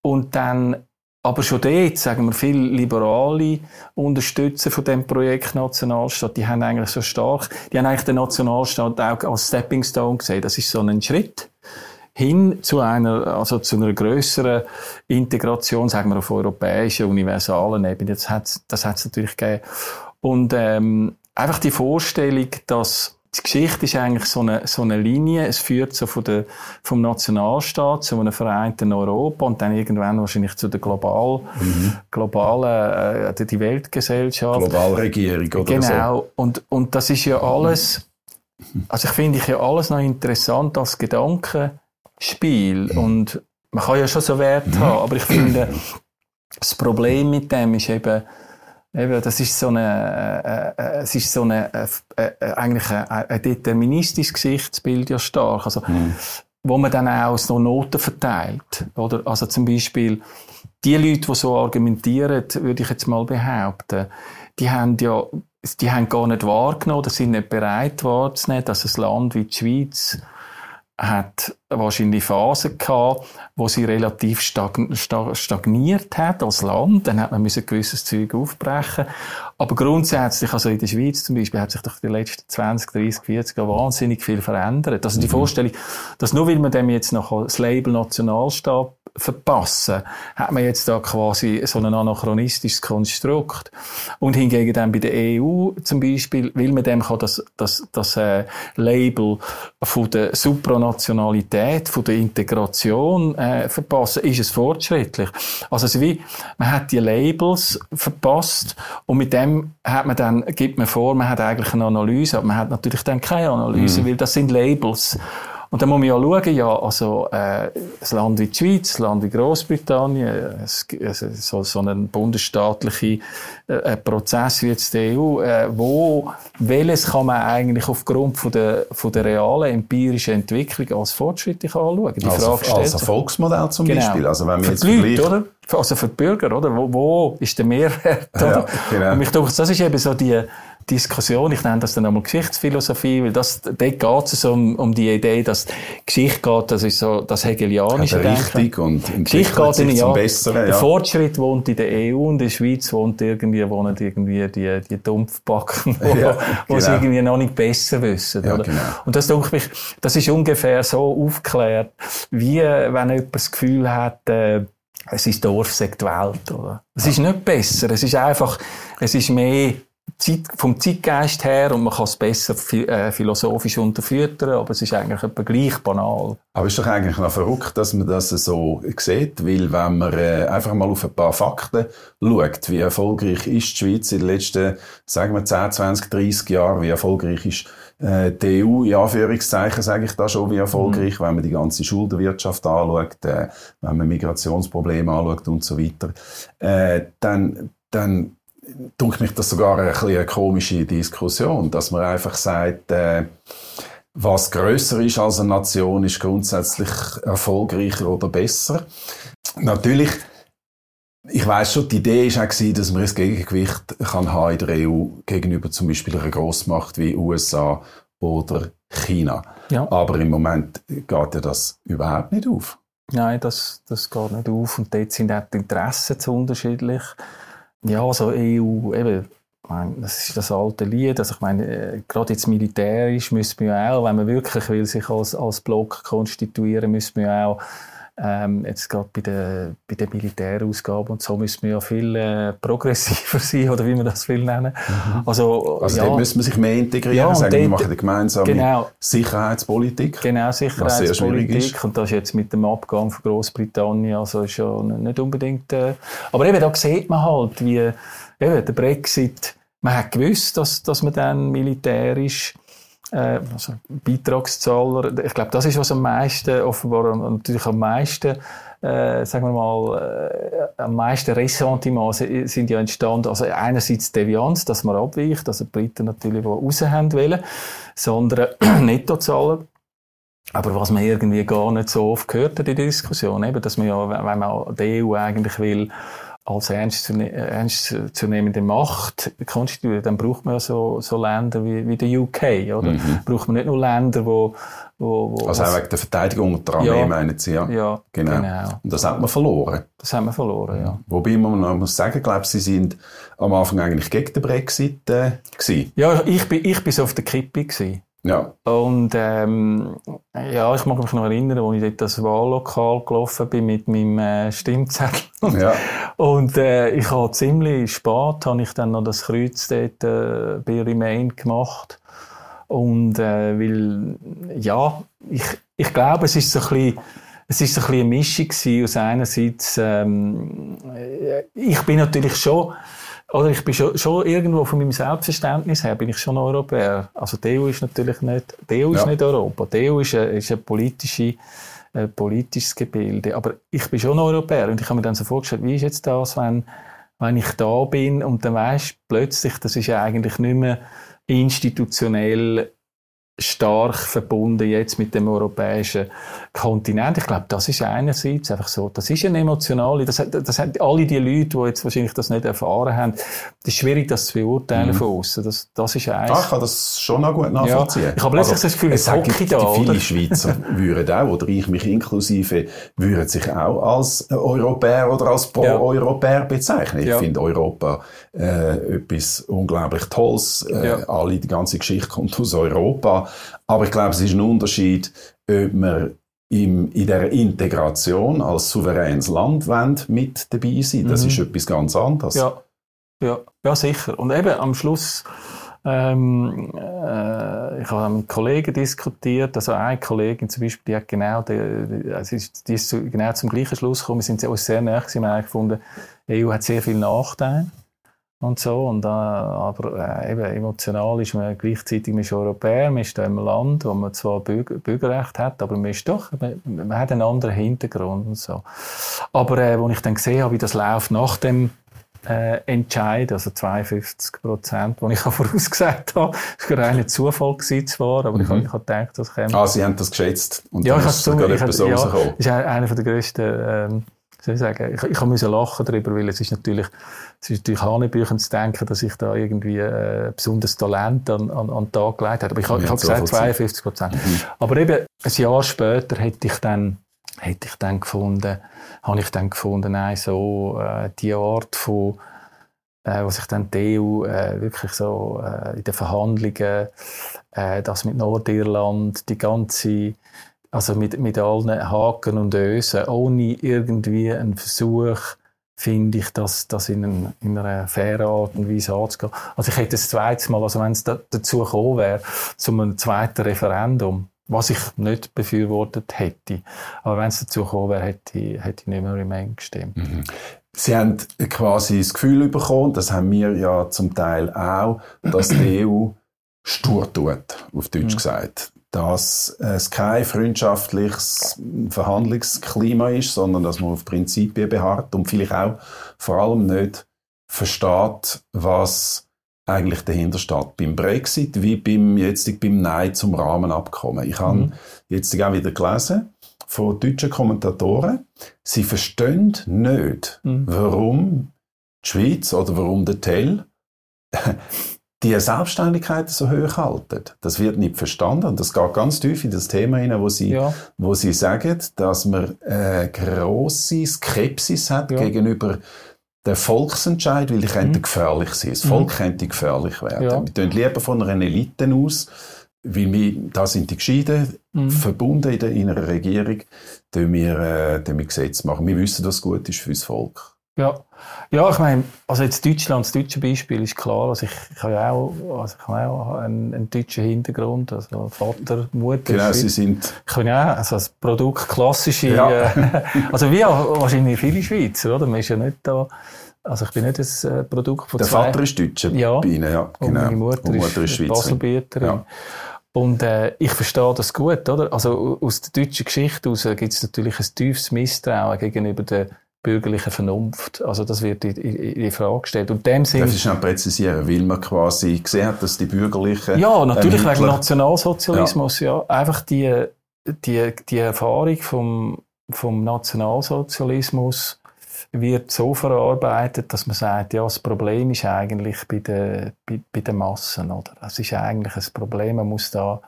Und dann, aber schon dort, sagen wir, viele Liberale Unterstützer von dem Projekt Nationalstaat, die haben eigentlich so stark, die haben eigentlich den Nationalstaat auch als Stepping Stone gesehen. Das ist so ein Schritt hin zu einer, also zu einer größeren Integration, sagen wir auf europäischer, universalen Ebene. Das hat das natürlich gegeben. Und ähm, einfach die Vorstellung, dass die Geschichte ist eigentlich so eine, so eine Linie. Es führt so von der, vom Nationalstaat zu einem vereinten Europa und dann irgendwann wahrscheinlich zu der global, mhm. globalen, äh, die Weltgesellschaft. Globalregierung oder Genau. So. Und, und das ist ja alles, also ich finde ich ja alles noch interessant als Gedanke Spiel. Und man kann ja schon so Wert mhm. haben, aber ich finde, das Problem mit dem ist eben, eben das ist so eine, äh, äh, es ist so eine, äh, äh, eigentlich ein, ein deterministisches Gesichtsbild ja stark. Also, mhm. wo man dann auch so Noten verteilt. Oder? Also zum Beispiel, die Leute, die so argumentieren, würde ich jetzt mal behaupten, die haben ja, die haben gar nicht wahrgenommen, oder sind nicht bereit wahrzunehmen, dass ein Land wie die Schweiz hat wahrscheinlich Phasen gehabt, wo sie relativ stagniert hat als Land. Dann hat man müssen gewisses Zeug aufbrechen. Aber grundsätzlich, also in der Schweiz zum Beispiel, hat sich doch die letzten 20, 30, 40 Jahre wahnsinnig viel verändert. Also die mhm. Vorstellung, dass nur weil man dem jetzt noch das Label Nationalstaat verpassen, hat man jetzt da quasi so ein anachronistisches Konstrukt. Und hingegen dann bei der EU zum Beispiel, will man dem kann das, das, das äh, Label von der Supranationalität, von der Integration äh, verpassen, ist es fortschrittlich. Also, also wie, man hat die Labels verpasst und mit dem hat man dann, gibt man vor, man hat eigentlich eine Analyse, aber man hat natürlich dann keine Analyse, mhm. weil das sind Labels. Und dann muss man ja schauen, ja, also, äh, ein Land wie die Schweiz, ein Land wie Großbritannien, äh, so, so ein bundesstaatlicher äh, Prozess wie jetzt die EU, äh, wo, welches kann man eigentlich aufgrund von der, von der realen empirischen Entwicklung als fortschrittlich anschauen? Die also, Frage stellt als Erfolgsmodell zum genau. Beispiel. Also, wenn wir jetzt Leute, oder? Also für die Bürger, oder? Wo, wo ist der Mehrwert, oder? Ja, genau. Und mich denke, das ist eben so die, Diskussion, ich nenne das dann einmal Geschichtsphilosophie, weil das, dort geht es um, um die Idee, dass Geschichte geht, das ist so das Hegelianische Denken. Richtig und Geschichte geht in, ja, Besseren, ja. Der Fortschritt wohnt in der EU und in der Schweiz wohnt irgendwie, wohnen irgendwie die, die Dumpfbacken, *laughs* wo, ja, genau. sie irgendwie noch nicht besser wissen. Ja, oder? Genau. Und das denke mich, das ist ungefähr so aufgeklärt, wie wenn jemand das Gefühl hat, äh, es ist Dorf, sagt die Welt, oder? Es ist nicht besser, es ist einfach, es ist mehr Zeit, vom Zeitgeist her und man kann es besser äh, philosophisch unterfüttern, aber es ist eigentlich etwa gleich banal. Aber ist doch eigentlich noch verrückt, dass man das so sieht, weil wenn man äh, einfach mal auf ein paar Fakten schaut, wie erfolgreich ist die Schweiz in den letzten, sagen wir 10, 20, 30 Jahren, wie erfolgreich ist äh, die EU, in Anführungszeichen sage ich da schon, wie erfolgreich, mhm. wenn man die ganze Schuldenwirtschaft anschaut, wenn man Migrationsprobleme anschaut und so weiter, dann, dann denke mich das sogar ein bisschen eine komische Diskussion, dass man einfach sagt, äh, was größer ist als eine Nation, ist grundsätzlich erfolgreicher oder besser. Natürlich, ich weiß schon, die Idee ist auch dass man ein Gegengewicht kann haben in der EU gegenüber zum Beispiel einer Grossmacht wie USA oder China. Ja. Aber im Moment geht ja das überhaupt nicht auf. Nein, das, das geht nicht auf. Und dort sind auch die Interessen zu unterschiedlich. Ja, also EU, eben, das ist das alte Lied. Also ich meine, äh, gerade jetzt militärisch müssen wir auch, wenn man wirklich will, sich als, als Block konstituieren, müssen wir auch ähm, jetzt gerade bei der, bei der Militärausgabe und so müssen wir ja viel äh, progressiver *laughs* sein, oder wie man das will nennen. Mhm. Also, also ja, dort müssen wir sich mehr integrieren, ja, sagen, wir machen eine gemeinsame genau, Sicherheitspolitik. Genau, Sicherheitspolitik. Und das jetzt mit dem Abgang von Großbritannien, also ist ja nicht unbedingt... Äh, aber eben, da sieht man halt, wie eben, der Brexit, man hat gewusst, dass, dass man dann militärisch äh, also Beitragszahler, ich glaube, das ist was am meisten, offenbar natürlich am meisten, äh, sagen wir mal, äh, am meisten Ressentiments sind ja entstanden. Also einerseits Devianz, dass man abweicht, also die Briten natürlich, die raus haben wollen, sondern *clears throat* Nettozahler. Aber was man irgendwie gar nicht so oft gehört hat in der Diskussion, eben, dass man ja, wenn man die EU eigentlich will, als ernstzunehmende Macht konstituieren, dann braucht man ja so, so Länder wie, wie der UK, oder? Mhm. Braucht man nicht nur Länder, wo, wo, wo Also auch wegen der Verteidigung und der Armee, ja, meinen Sie, ja? Ja, genau. genau. Und das hat man verloren. Das haben wir verloren, ja. Wobei man noch muss sagen, glaube Sie sind am Anfang eigentlich gegen den Brexit äh, gewesen. Ja, ich bin, ich bin so auf der Kippe gewesen. Ja. Und ähm, ja, ich mag mich noch erinnern, als ich dort das Wahllokal gelaufen bin mit meinem äh, Stimmzettel. Ja. *laughs* Und äh, ich habe ziemlich spät habe ich dann noch das Kreuz dort äh, bei Remain gemacht. Und äh, weil, ja, ich, ich glaube, es ist so ein bisschen, es ist so ein bisschen eine Mischung gewesen, aus einerseits, ähm, äh, ich bin natürlich schon oder ich bin schon, schon irgendwo von meinem Selbstverständnis her bin ich schon Europäer. Also die EU ist natürlich nicht, die EU ja. ist nicht Europa. Die EU ist ein, ist ein politische, ein politisches Gebilde. Aber ich bin schon Europäer und ich habe mir dann so vorgestellt, wie ist jetzt das, wenn, wenn ich da bin und dann weisst plötzlich, das ist ja eigentlich nicht mehr institutionell stark verbunden jetzt mit dem europäischen Kontinent. Ich glaube, das ist einerseits einfach so, das ist eine emotionale, das, das haben alle die Leute, die jetzt wahrscheinlich das nicht erfahren haben, das ist schwierig, das zu beurteilen mhm. von außen. Das, das ist eins. Ah, ich kann das schon noch gut nachvollziehen. Ja, ich habe plötzlich also, das Gefühl, es Hockey da, Viele oder? Schweizer *laughs* würden auch, oder ich mich inklusive, würden sich auch als Europäer oder als Pro-Europäer ja. bezeichnen. Ich ja. finde Europa äh, etwas unglaublich Tolles. Äh. Alle, die ganze Geschichte kommt aus Europa. Aber ich glaube, es ist ein Unterschied, ob man im, in der Integration als souveränes Land mit dabei sein. Das mhm. ist etwas ganz anderes. Ja. Ja, ja, sicher. Und eben am Schluss, ähm, äh, ich habe mit Kollegen diskutiert, also eine Kollegin zum Beispiel, die hat genau, die, also die ist genau zum gleichen Schluss gekommen, wir sind uns sehr nahe wir haben gefunden, die EU hat sehr viele Nachteile und so. Und, äh, aber äh, eben emotional ist man gleichzeitig man ist Europäer, man ist da im Land, wo man zwar Bürger, Bürgerrecht hat, aber man ist doch, man, man hat einen anderen Hintergrund und so. Aber äh, als ich dann gesehen habe, wie das läuft nach dem äh, Entscheid, also 52 Prozent, die ich *laughs* vorausgesagt habe. Das war rein Zufall gewesen zwar, aber mhm. ich, habe, ich habe gedacht, das käme. Ah, Sie haben das geschätzt und ja, ich habe es so, ich habe, so ja, Das ist einer der grössten, ähm, soll ich sagen, ich, ich musste lachen darüber, weil es ist natürlich, es ist natürlich Hanebüchen zu denken, dass ich da irgendwie äh, besonderes Talent an, an, an den Tag gelegt habe. Aber ich, habe, ich habe gesagt 52 Prozent. Mhm. Aber eben, ein Jahr später hätte ich dann hätte ich dann gefunden, habe ich dann gefunden, nein, so äh, die Art von, äh, was sich dann die EU äh, wirklich so äh, in den Verhandlungen, äh, das mit Nordirland, die ganze, also mit, mit allen Haken und Ösen, ohne irgendwie einen Versuch, finde ich, dass das in, ein, in einer fairen Art und Weise anzugehen. Also ich hätte das zweite Mal, also wenn es da, dazu gekommen wäre, zu einem zweiten Referendum, was ich nicht befürwortet hätte, aber wenn es dazu gekommen wäre, hätte, hätte ich nicht mehr Remain gestimmt. Mhm. Sie haben quasi das Gefühl bekommen, das haben wir ja zum Teil auch, dass die *clears throat* EU stur tut, auf Deutsch mhm. gesagt. Dass es kein freundschaftliches Verhandlungsklima ist, sondern dass man auf Prinzipien beharrt und vielleicht auch vor allem nicht versteht, was eigentlich dahinter steht. Beim Brexit wie beim, jetzt beim Nein zum Rahmenabkommen. Ich habe mhm. jetzt auch wieder gelesen, von deutschen Kommentatoren, sie verstehen nicht, mhm. warum die Schweiz oder warum der Tell die Selbstständigkeit so hoch halten. Das wird nicht verstanden das geht ganz tief in das Thema hinein, wo sie, ja. wo sie sagen, dass man eine grosse Skepsis hat ja. gegenüber der Volksentscheid, weil die mhm. könnte gefährlich sein. Das Volk mhm. könnte gefährlich werden. Ja. Wir tun lieber von einer Elite aus, weil wir, da sind die Gescheiden mhm. verbunden in, der, in einer Regierung, die wir, äh, wir Gesetze machen. Wir wissen, was gut ist für das Volk. Ja, ja ich meine, also jetzt Deutschland, das deutsche Beispiel ist klar, also ich, ich habe ja auch, also ich habe auch einen, einen deutschen Hintergrund, also Vater, Mutter. Genau, Sie sind... Ich bin ja also das Produkt klassische, ja. äh, *laughs* also wie auch wahrscheinlich viele Schweizer, oder? Man ist ja nicht da, also ich bin nicht das äh, Produkt von Der zwei... Vater ist Deutscher ja, bei Ihnen, ja, genau. Und meine Mutter, und Mutter ist, ist Baselbieterin. Ja. Und äh, ich verstehe das gut, oder? Also aus der deutschen Geschichte heraus gibt es natürlich ein tiefes Misstrauen gegenüber der bürgerlichen Vernunft. Also das wird in, in, Frage gestellt. Und dem Darf ich schnell präzisieren, weil man quasi gesehen hat, dass die bürgerlichen... Ja, natürlich Ermittler... wegen Nationalsozialismus, ja. ja. Einfach die, die, die Erfahrung vom, vom Nationalsozialismus wird so verarbeitet, dass man sagt, ja, das Problem ist eigentlich bei den, bei, bei den Massen, oder? Es ist eigentlich ein Problem, man muss da,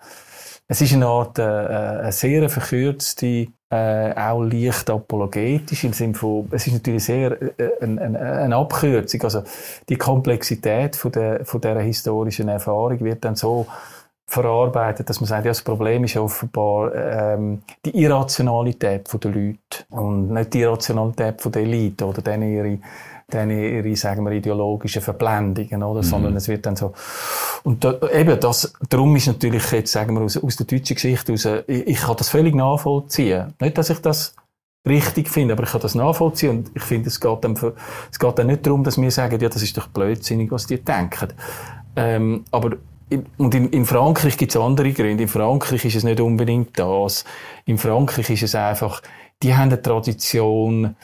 es ist eine Art, äh, äh eine sehr verkürzte, äh, auch leicht apologetisch im Sinne von, es ist natürlich sehr äh, eine, eine, eine Abkürzung, also die Komplexität von der, von dieser historischen Erfahrung wird dann so verarbeitet, dass man sagt, ja, das Problem ist offenbar ähm, die Irrationalität der Leute und nicht die Irrationalität der Elite oder dann ihre, dann ihre sagen wir, ideologischen Verblendungen, oder? Mhm. sondern es wird dann so und da, eben das, darum ist natürlich jetzt, sagen wir, aus, aus der deutschen Geschichte aus, ich, ich kann das völlig nachvollziehen. Nicht, dass ich das richtig finde, aber ich kann das nachvollziehen und ich finde, es geht dann, für, es geht dann nicht darum, dass wir sagen, ja, das ist doch blödsinnig, was die denken. Ähm, aber und in, in Frankreich gibt es andere Gründe. In Frankreich ist es nicht unbedingt das. In Frankreich ist es einfach, die haben eine Tradition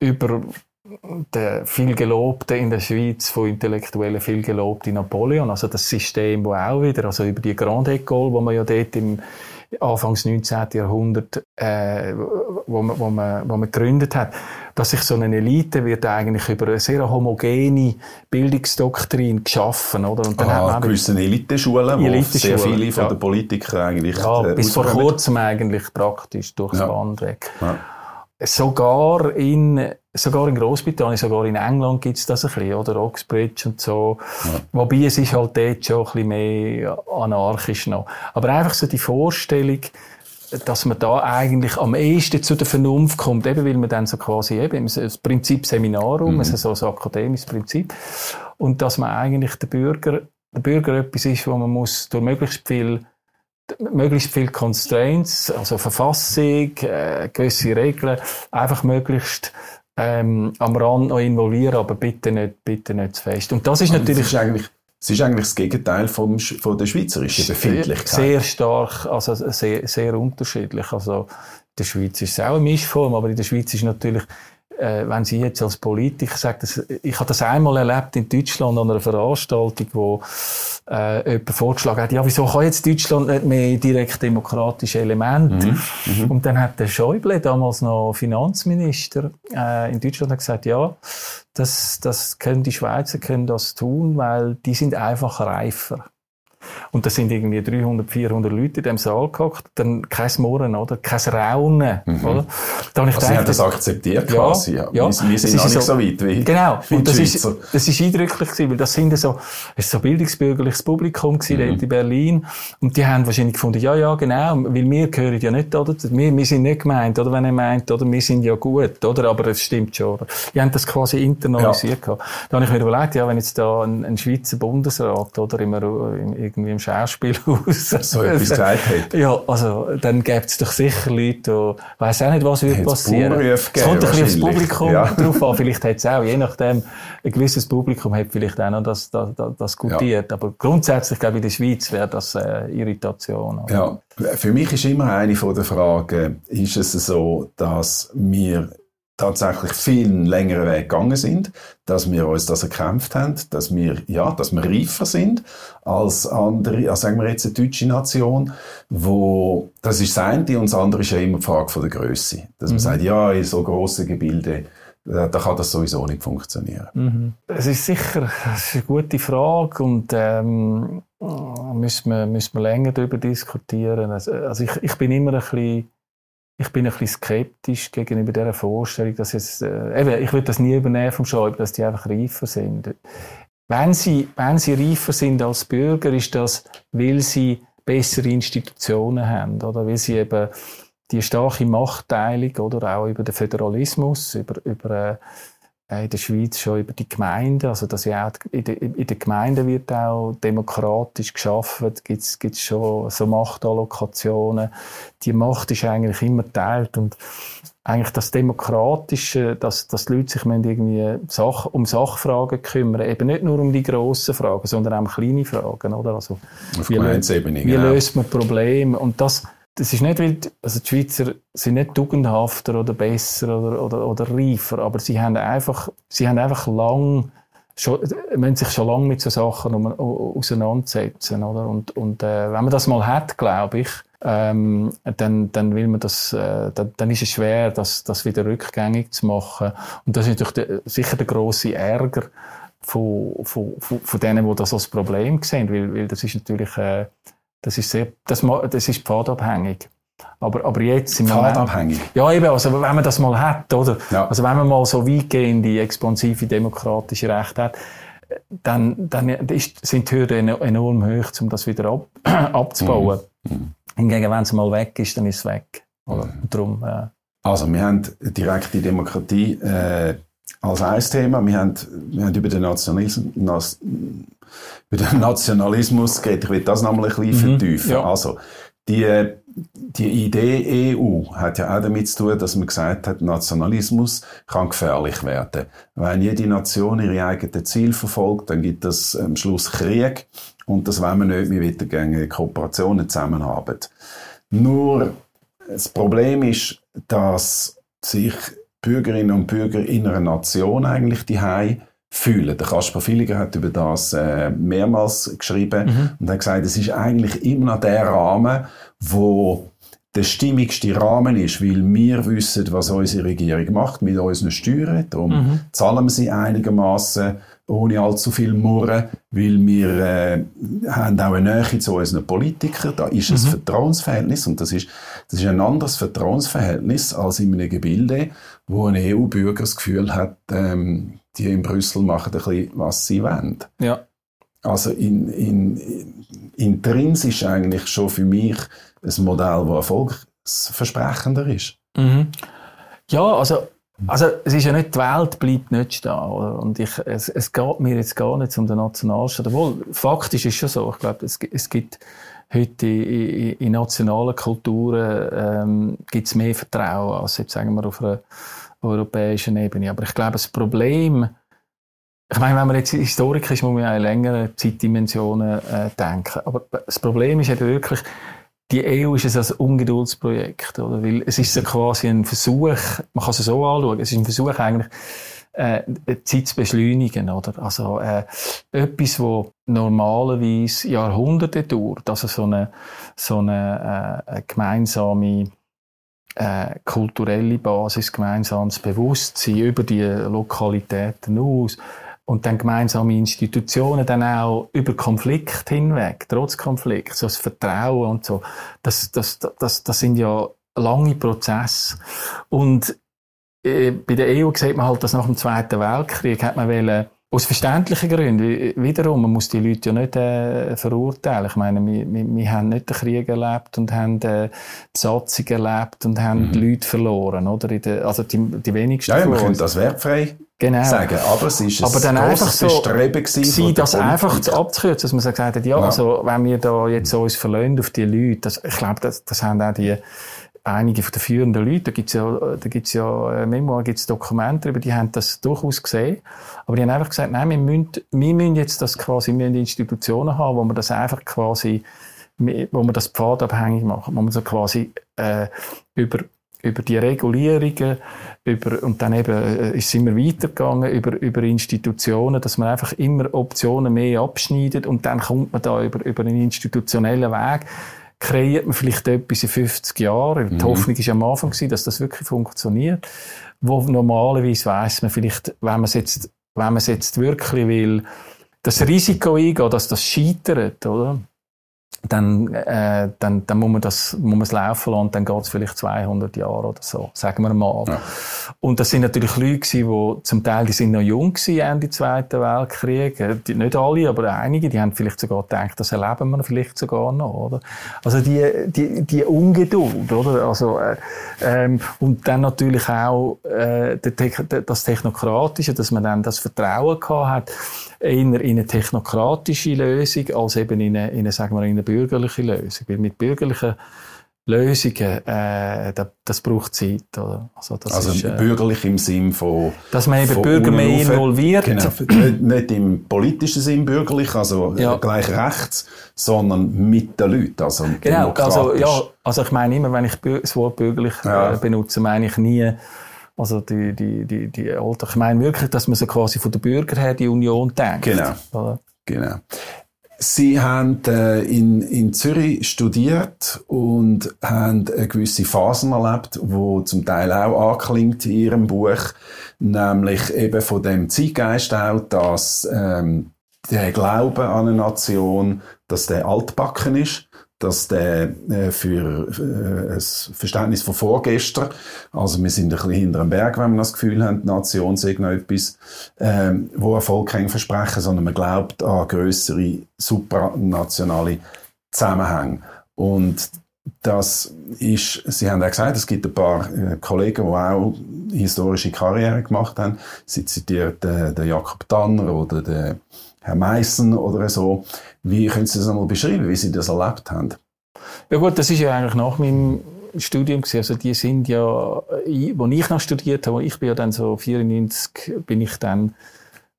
über den viel gelobten in der Schweiz von Intellektuellen viel gelobten Napoleon, also das System, wo auch wieder, also über die Grande École, wo man ja dort im Anfangs 19. Jahrhundert, äh, wo, man, wo, man, wo man gegründet hat, dass sich so eine Elite wird eigentlich über eine sehr homogene Bildungsdoktrin geschaffen, oder? Und dann Aha, hat man gewisse Eliteschulen, wo Eliteschulen, sehr viele von ja. den Politikern eigentlich ja, äh, bis vor kurzem eigentlich praktisch durchs ja. Band weg. Ja. Sogar in sogar in Großbritannien, sogar in England gibt es das ein bisschen, oder? Oxbridge und so. Ja. Wobei es ist halt dort schon ein bisschen mehr anarchisch noch. Aber einfach so die Vorstellung, dass man da eigentlich am ehesten zu der Vernunft kommt, eben weil man dann so quasi eben das Prinzip Seminarum, mhm. also so ein akademisches Prinzip, und dass man eigentlich der Bürger, der Bürger etwas ist, wo man muss durch möglichst viel möglichst viel Constraints, also Verfassung, äh, gewisse Regeln, einfach möglichst ähm, am Rand noch involvieren, aber bitte nicht, bitte nicht zu fest. Und das ist natürlich... Das ist eigentlich, das ist eigentlich das Gegenteil vom, von der schweizerischen Befindlichkeit. Sehr stark, also sehr, sehr unterschiedlich. Also in der Schweiz ist es auch eine Mischform, aber in der Schweiz ist natürlich äh, wenn Sie jetzt als Politiker sagen, ich habe das einmal erlebt in Deutschland an einer Veranstaltung, wo äh, jemand vorgeschlagen hat, ja, wieso kann jetzt Deutschland nicht mehr direkt demokratische Elemente? Mhm. Mhm. Und dann hat der Schäuble, damals noch Finanzminister äh, in Deutschland, gesagt, ja, das, das können die Schweizer können das tun, weil die sind einfach reifer. Und da sind irgendwie 300, 400 Leute in dem Saal gehockt, dann kein Murren, oder? Kein Raunen, mhm. oder? Da ich also gedacht, das akzeptiert ja, quasi. Ja. ja. Wir, wir sind noch nicht so, so weit wie Genau. Wie und das ist, das ist eindrücklich gewesen, weil das sind so, es ist so bildungsbürgerliches Publikum gewesen, mhm. in Berlin. Und die haben wahrscheinlich gefunden, ja, ja, genau, weil wir gehören ja nicht, oder? Wir, wir sind nicht gemeint, oder? Wenn er meint, oder? Wir sind ja gut, oder? Aber es stimmt schon, oder? Die haben das quasi internalisiert ja. Da habe ich mir überlegt, ja, wenn jetzt da ein, ein Schweizer Bundesrat, oder? Immer irgendwie im Schauspielhaus. *laughs* So etwas gesagt hat. Ja, also, dann gäbe es doch sicher Leute, die, weiss auch nicht, was wird passieren. Es kommt ein bisschen aufs Publikum ja. *laughs* drauf an. Vielleicht hat es auch, je nachdem, ein gewisses Publikum hat vielleicht auch noch das, das, das, das gutiert. Ja. Aber grundsätzlich, glaube ich, in der Schweiz wäre das äh, Irritation. Oder? Ja. Für mich ist immer eine von der Fragen, ist es so, dass wir tatsächlich viel längeren Weg gegangen sind, dass wir uns das erkämpft haben, dass wir, ja, dass wir reifer sind als andere, als sagen wir jetzt eine deutsche Nation, wo, das ist das eine, und das andere ist ja immer die Frage von der Größe. Dass man mhm. sagt, ja, in so grossen Gebilden, da kann das sowieso nicht funktionieren. Mhm. Es ist sicher das ist eine gute Frage und ähm, müssen, wir, müssen wir länger darüber diskutieren. Also, also ich, ich bin immer ein bisschen ich bin ein bisschen skeptisch gegenüber dieser Vorstellung, dass jetzt, äh, eben, ich würde das nie übernehmen vom Schäuble, dass die einfach reifer sind. Wenn sie, wenn sie reifer sind als Bürger, ist das, weil sie bessere Institutionen haben, oder? Weil sie eben die starke Machtteilung, oder? Auch über den Föderalismus, über, über, äh, in der Schweiz schon über die Gemeinden, also dass ja auch in den Gemeinden wird auch demokratisch geschaffen, gibt es schon so Machtallokationen. Die Macht ist eigentlich immer teilt und eigentlich das Demokratische, dass, dass die Leute sich irgendwie Sach um Sachfragen kümmern, eben nicht nur um die grossen Fragen, sondern auch um kleine Fragen, oder? Also, Auf wie, Gemeinsebene, wie genau. löst man Probleme? Und das, das ist nicht, weil also die Schweizer sind nicht tugendhafter oder besser oder, oder, oder reifer, aber sie haben einfach, sie haben einfach lang, schon, müssen sich schon lange mit so Sachen um, auseinandersetzen, oder? Und, und äh, wenn man das mal hat, glaube ich, ähm, dann, dann will man das, äh, dann, dann ist es schwer, das, das wieder rückgängig zu machen. Und das ist natürlich der, sicher der große Ärger von, von, von, von denen, die das als Problem sehen, weil, weil das ist natürlich äh, das ist sehr, das, das ist pfadabhängig. Aber, aber jetzt im Pfadabhängig? ja, eben, also wenn man das mal hat, oder? Ja. Also wenn man mal so weitgehende, expansive demokratische Rechte hat, dann, dann ist, sind die Hürden enorm hoch, um das wieder ab, *clears throat* abzubauen. Mhm. Mhm. Hingegen, wenn es mal weg ist, dann ist es weg. Oder? Mhm. Darum, äh, also, wir haben direkte Demokratie äh, als ein Thema. Wir haben, wir haben über den Nationalismus, über den Nationalismus geredet. Ich will das nochmal ein bisschen mhm, vertiefen. Ja. Also, die, die Idee EU hat ja auch damit zu tun, dass man gesagt hat, Nationalismus kann gefährlich werden. Wenn jede Nation ihre eigenen Ziele verfolgt, dann gibt es am Schluss Krieg und das wollen wir nicht, wir wollen gerne Kooperationen zusammenarbeiten. Nur das Problem ist, dass sich Bürgerinnen und Bürger in einer Nation eigentlich die fühlen. Der Kasper Filiger hat über das äh, mehrmals geschrieben mhm. und hat gesagt, es ist eigentlich immer noch der Rahmen, wo der stimmigste Rahmen ist, weil wir wissen, was unsere Regierung macht mit unseren Steuern. Darum mhm. zahlen wir sie einigermaßen ohne allzu viel Murren, weil wir äh, haben auch eine Nähe zu unseren Politikern. Da ist mhm. ein Vertrauensverhältnis und das ist, das ist ein anderes Vertrauensverhältnis als in einem Gebilde, wo ein EU-Bürger das Gefühl hat, ähm, die in Brüssel machen ein bisschen, was sie wollen. Ja. Also in, in, intrinsisch eigentlich schon für mich ein Modell, das erfolgsversprechender ist. Mhm. Ja, also also es ist ja nicht, die Welt bleibt nicht stehen. Oder? Und ich, es, es geht mir jetzt gar nicht um den Nationalstaat. Obwohl, faktisch ist es schon so. Ich glaube, es, es gibt heute in, in nationalen Kulturen ähm, gibt's mehr Vertrauen als jetzt sagen wir auf einer europäischen Ebene. Aber ich glaube, das Problem, ich meine, wenn man jetzt Historiker ist, muss man ja in längere Zeitdimensionen äh, denken. Aber das Problem ist eben wirklich, die EU ist ein Ungeduldsprojekt, oder? Weil es ist so quasi ein Versuch, man kann es so anschauen, es ist ein Versuch eigentlich, äh, Zeit zu beschleunigen, oder? Also, äh, etwas, wo normalerweise Jahrhunderte dauert, also so eine, so eine, äh, gemeinsame, äh, kulturelle Basis, gemeinsames Bewusstsein über die Lokalitäten aus, und dann gemeinsame Institutionen dann auch über Konflikt hinweg, trotz Konflikt, so das Vertrauen und so, das, das, das, das sind ja lange Prozesse. Und bei der EU sieht man halt, dass nach dem Zweiten Weltkrieg hat man wollen, aus verständlichen Gründen. Wiederum, man muss die Leute ja nicht äh, verurteilen. Ich meine, wir, wir, wir haben nicht den Krieg erlebt und haben äh, die Besatzung erlebt und haben mhm. Leute verloren, oder? Der, also die, die wenigsten. Ja, man könnte das wertfrei genau. sagen, aber es ist aber dann einfach so Bestreben gewesen, das einfach zu abzukürzen, dass man so gesagt hat, ja, ja, also wenn wir da jetzt uns verlöhnt auf die Leute, das, ich glaube, das, das haben auch die einige den führenden Leuten, da gibt's ja, da gibt's ja äh, Memoir, gibt's Dokumente darüber, die haben das durchaus gesehen. Aber die haben einfach gesagt, nein, wir müssen, wir müssen jetzt das quasi, wir müssen Institutionen haben, wo man das einfach quasi, wo man das pfadabhängig macht, wo man so quasi, äh, über, über die Regulierungen, über, und dann eben äh, ist es immer weitergegangen, über, über Institutionen, dass man einfach immer Optionen mehr abschneidet und dann kommt man da über, über einen institutionellen Weg kreiert man vielleicht etwas in 50 Jahren. Die mhm. Hoffnung war am Anfang, gewesen, dass das wirklich funktioniert. Wo normalerweise weiss man vielleicht, wenn man es jetzt, wenn man es jetzt wirklich will, das Risiko eingehen, dass das scheitert, oder? Dann, äh, dann, dann muss man das, muss man es laufen lassen dann geht es vielleicht 200 Jahre oder so, sagen wir mal. Ja. Und das sind natürlich Leute gewesen, die zum Teil, die sind noch jung gewesen, Ende Zweiten Weltkrieg. Die, nicht alle, aber einige, die haben vielleicht sogar gedacht, das erleben wir vielleicht sogar noch, oder? Also die, die, die Ungeduld, oder? Also, äh, ähm, und dann natürlich auch, äh, das Technokratische, dass man dann das Vertrauen gehabt hat, eher in eine technokratische Lösung als eben in eine, in eine, sagen wir, in eine bürgerliche Lösung. Weil mit bürgerlichen Lösungen, äh, das, das braucht Zeit. Oder? Also, das also ist, äh, bürgerlich im Sinn von... Dass man eben Bürger mehr involviert. Genau, nicht, nicht, im politischen Sinn bürgerlich, also ja. gleich rechts, sondern mit den Leuten, also Genau, also, ja, also ich meine immer, wenn ich das Wort bürgerlich ja. äh, benutze, meine ich nie also die, die, die, die Alter, ich meine wirklich, dass man so quasi von den Bürgern her die Union denkt. Genau. Oder? Genau. Sie haben äh, in, in Zürich studiert und haben eine gewisse Phasen erlebt, wo zum Teil auch anklingt in Ihrem Buch, nämlich eben von dem Zeitgeist auch, dass ähm, der Glaube an eine Nation, dass der altbacken ist dass der äh, für äh, ein Verständnis von vorgestern, also wir sind ein bisschen hinter dem Berg, wenn wir das Gefühl haben, die Nation sei noch etwas, äh, wo Erfolg kein Versprechen, sondern man glaubt an größere supranationale Zusammenhänge. Und das ist, Sie haben ja gesagt, es gibt ein paar äh, Kollegen, die auch historische Karriere gemacht haben. Sie zitiert den Jakob Tanner oder den Herr Meissen oder so. Wie können Sie das einmal beschreiben, wie Sie das erlebt haben? Ja gut, das ist ja eigentlich nach meinem Studium gewesen. Also die sind ja, wo ich noch studiert habe, ich bin ja dann so 94, bin ich dann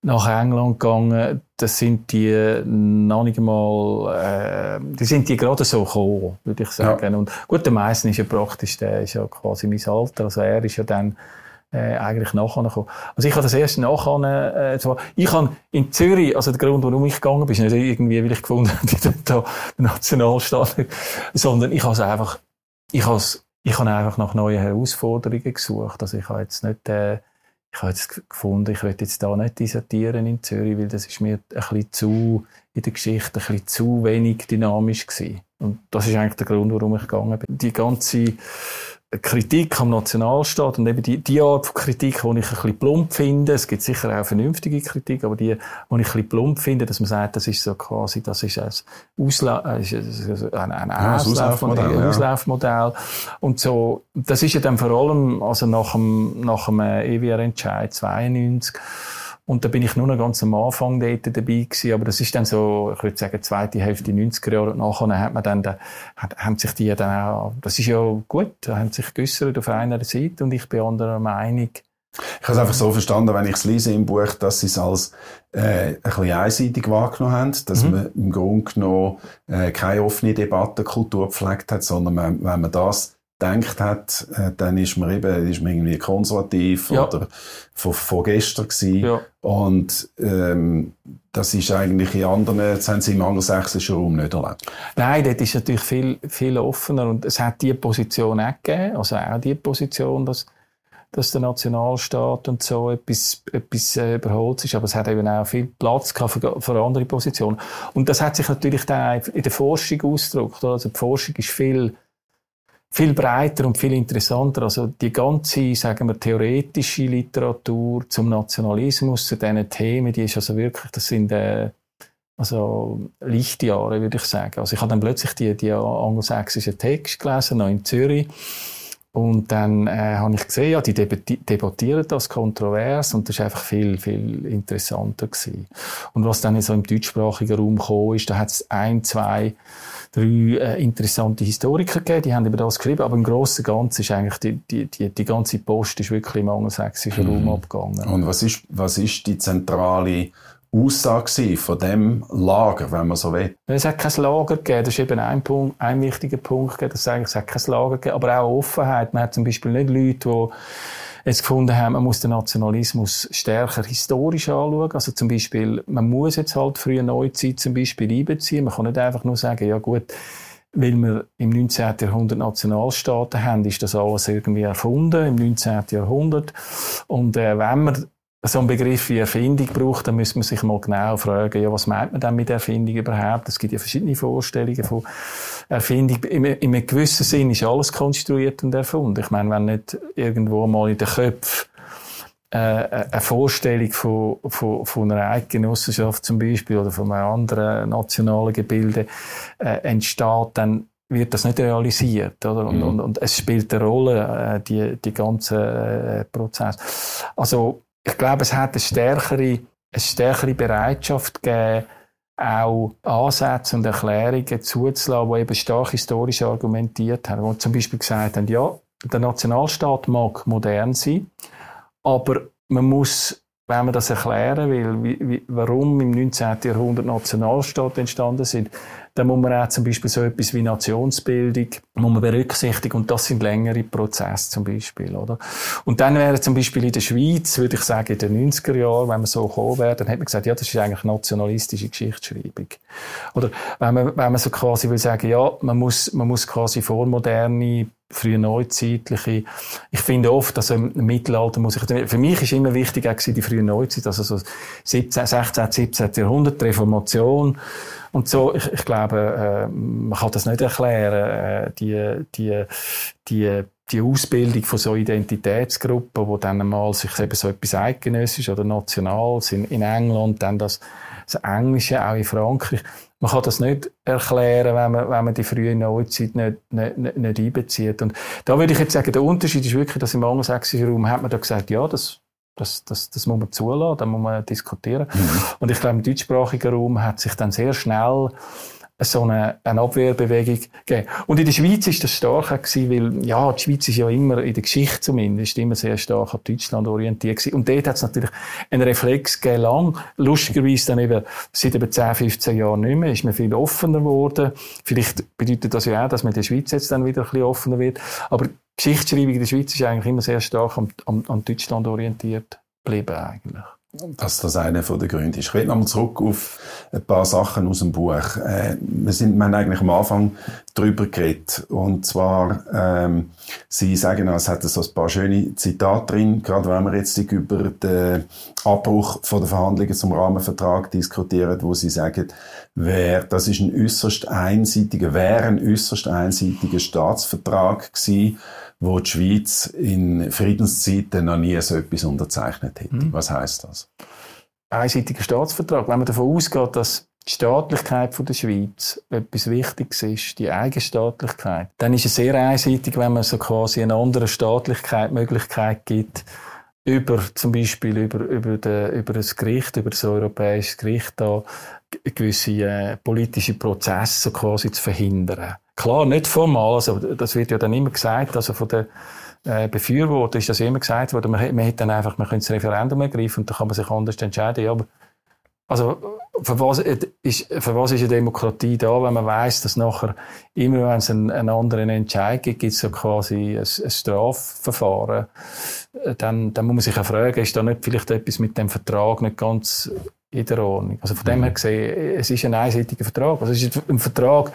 nach England gegangen. Das sind die noch nicht mal, äh, die sind die gerade so gekommen, würde ich sagen. Ja. Und gut, der Meissen ist ja praktisch, der ist ja quasi mein Alter. Also er ist ja dann äh, eigentlich nachher gekommen. Also ich habe das erst nachher, äh, zwar, ich habe in Zürich, also der Grund, warum ich gegangen bin, ist nicht irgendwie, weil ich gefunden *laughs* habe, da den Nationalstaat, sondern ich habe es einfach, ich habe ich habe einfach nach neuen Herausforderungen gesucht. Also ich habe jetzt nicht, äh, ich habe jetzt gefunden, ich will jetzt da nicht dissertieren in Zürich, weil das ist mir ein bisschen zu, in der Geschichte ein bisschen zu wenig dynamisch gewesen. Und das ist eigentlich der Grund, warum ich gegangen bin. Die ganze Kritik am Nationalstaat und eben die, die Art von Kritik, die ich ein bisschen plump finde, es gibt sicher auch vernünftige Kritik, aber die, die ich ein bisschen plump finde, dass man sagt, das ist so quasi, das ist ein, Ausla äh, ein, ein ja, Auslaufmodell, ja. Auslaufmodell. Und so, das ist ja dann vor allem, also nach dem, nach dem EWR-Entscheid 92, und da bin ich nur noch ganz am Anfang dort dabei gewesen. Aber das ist dann so, ich würde sagen, zweite Hälfte 90er Jahre. Und nachher hat man dann, da, haben sich die dann auch, das ist ja gut, haben sich geäussert auf einer Seite und ich bin anderer Meinung. Ich habe es einfach so verstanden, wenn ich es lese im Buch, dass sie es als äh, ein bisschen einseitig wahrgenommen haben, dass mhm. man im Grunde genommen äh, keine offene Debattenkultur gepflegt hat, sondern man, wenn man das gedacht hat, äh, dann ist man eben ist man irgendwie konservativ ja. oder von, von gestern gewesen. Ja. Und ähm, das ist eigentlich in anderen, das haben sie im angelsächsischen Raum nicht erlebt. Nein, dort ist natürlich viel, viel offener und es hat die Position auch gegeben, also auch die Position, dass dass der Nationalstaat und so etwas, etwas äh, überholt ist, aber es hat eben auch viel Platz gehabt für, für andere Positionen. Und das hat sich natürlich dann in der Forschung ausgedrückt. Also die Forschung ist viel viel breiter und viel interessanter. Also die ganze, sagen wir, theoretische Literatur zum Nationalismus, zu diesen Themen, die ist also wirklich, das sind äh, also Lichtjahre, würde ich sagen. Also ich habe dann plötzlich die, die angelsächsischen Texte gelesen, noch in Zürich. Und dann äh, habe ich gesehen, ja, die debattieren das kontrovers und das ist einfach viel, viel interessanter gewesen. Und was dann so im deutschsprachigen Raum gekommen ist, da hat es ein, zwei drei äh, interessante Historiker gegeben, die haben über das geschrieben, aber im Großen und Ganzen ist eigentlich die, die, die, die ganze Post ist wirklich im angelsächsischen mhm. Raum abgegangen. Und was ist, was ist die zentrale Aussage von dem Lager, wenn man so will? Es hat kein Lager gegeben, das ist eben ein Punkt, ein wichtiger Punkt, dass es eigentlich es hat kein Lager gegeben, aber auch Offenheit. Man hat zum Beispiel nicht Leute, die jetzt gefunden haben, man muss den Nationalismus stärker historisch anschauen. Also zum Beispiel, man muss jetzt halt frühe Neuzeit zum Beispiel einbeziehen. Man kann nicht einfach nur sagen, ja gut, weil wir im 19. Jahrhundert Nationalstaaten haben, ist das alles irgendwie erfunden im 19. Jahrhundert. Und äh, wenn man so einen Begriff wie Erfindung braucht, dann müsste man sich mal genau fragen, ja, was meint man denn mit Erfindung überhaupt? Es gibt ja verschiedene Vorstellungen von Erfindung. In, in einem gewissen Sinn ist alles konstruiert und erfunden. Ich meine, wenn nicht irgendwo mal in den Köpfen äh, eine Vorstellung von, von, von einer Eidgenossenschaft zum Beispiel oder von einem anderen nationalen Gebilde äh, entsteht, dann wird das nicht realisiert, oder? Und, mhm. und, und es spielt eine Rolle, äh, die, die ganze äh, Prozess. Also, ich glaube, es hat eine stärkere, eine stärkere Bereitschaft gegeben, auch Ansätze und Erklärungen zuzulassen, die eben stark historisch argumentiert haben. Die zum Beispiel gesagt haben, ja, der Nationalstaat mag modern sein, aber man muss wenn man das erklären will, wie, wie, warum im 19. Jahrhundert Nationalstaaten entstanden sind, dann muss man auch zum Beispiel so etwas wie Nationsbildung muss man berücksichtigen und das sind längere Prozesse zum Beispiel, oder? Und dann wäre zum Beispiel in der Schweiz, würde ich sagen, in den 90er Jahren, wenn man so gekommen wäre, dann hätte man gesagt, ja, das ist eigentlich nationalistische Geschichtsschreibung. Oder wenn man, wenn man so quasi will sagen, ja, man muss, man muss quasi vormoderne frühe neuzeitliche. Ich finde oft, dass im Mittelalter muss ich, für mich ist immer wichtig auch die frühe Neuzeit, also so 17, 16, 17. Jahrhundert, Reformation und so. Ich, ich glaube, äh, man kann das nicht erklären, äh, die, die, die, die Ausbildung von so Identitätsgruppen, wo dann mal sich eben so etwas eidgenössisch oder national in, in England, dann das, das Englische auch in Frankreich man kann das nicht erklären, wenn man, wenn man die frühe Neuzeit nicht, nicht, nicht einbezieht. Und da würde ich jetzt sagen, der Unterschied ist wirklich, dass im angelsächsischen Raum hat man da gesagt, ja, das, das, das, das muss man zulassen, da muss man diskutieren. Mhm. Und ich glaube, im deutschsprachigen Raum hat sich dann sehr schnell so eine, eine Abwehrbewegung gegeben. Und in der Schweiz ist das stark gewesen, weil, ja, die Schweiz ist ja immer, in der Geschichte zumindest, immer sehr stark an Deutschland orientiert gewesen. Und dort hat es natürlich einen Reflex gegeben, lang. Lustigerweise dann eben seit eben 10, 15 Jahren nicht mehr, ist man viel offener geworden. Vielleicht bedeutet das ja auch, dass man in der Schweiz jetzt dann wieder ein bisschen offener wird. Aber Geschichtsschreibung in der Schweiz ist eigentlich immer sehr stark an, an, an Deutschland orientiert geblieben eigentlich dass das einer von den Gründen ist. Ich will nochmal zurück auf ein paar Sachen aus dem Buch. Äh, wir, sind, wir haben eigentlich am Anfang darüber geredet. Und zwar, ähm, Sie sagen, es hat so ein paar schöne Zitate drin, gerade wenn wir jetzt über den Abbruch von der Verhandlungen zum Rahmenvertrag diskutieren, wo Sie sagen, wer, das ist ein äußerst einseitiger, wäre ein äußerst einseitiger Staatsvertrag gewesen, wo die Schweiz in Friedenszeiten noch nie so etwas unterzeichnet hätte. Mhm. Was heißt das? Einseitiger Staatsvertrag. Wenn man davon ausgeht, dass die Staatlichkeit von der Schweiz etwas Wichtiges ist, die Eigenstaatlichkeit, dann ist es sehr einseitig, wenn man so quasi eine andere Staatlichkeit Möglichkeit gibt, über zum Beispiel über, über, de, über das Gericht, über das europäische Gericht da gewisse äh, politische Prozesse quasi zu verhindern. Klar, nicht formal, also das wird ja dann immer gesagt, also von den äh, Befürwortern ist das immer gesagt worden, man, man hätte dann einfach, man könnte das Referendum ergreifen und dann kann man sich anders entscheiden. Ja, aber also für was, ist, für was ist eine Demokratie da, wenn man weiß, dass nachher immer, wenn es einen, einen anderen Entscheid gibt, gibt es so quasi ein, ein Strafverfahren, äh, dann, dann muss man sich auch fragen, ist da nicht vielleicht etwas mit dem Vertrag nicht ganz in der Ordnung? Also von dem her gesehen, es ist ein einseitiger Vertrag. Also es ist ein Vertrag,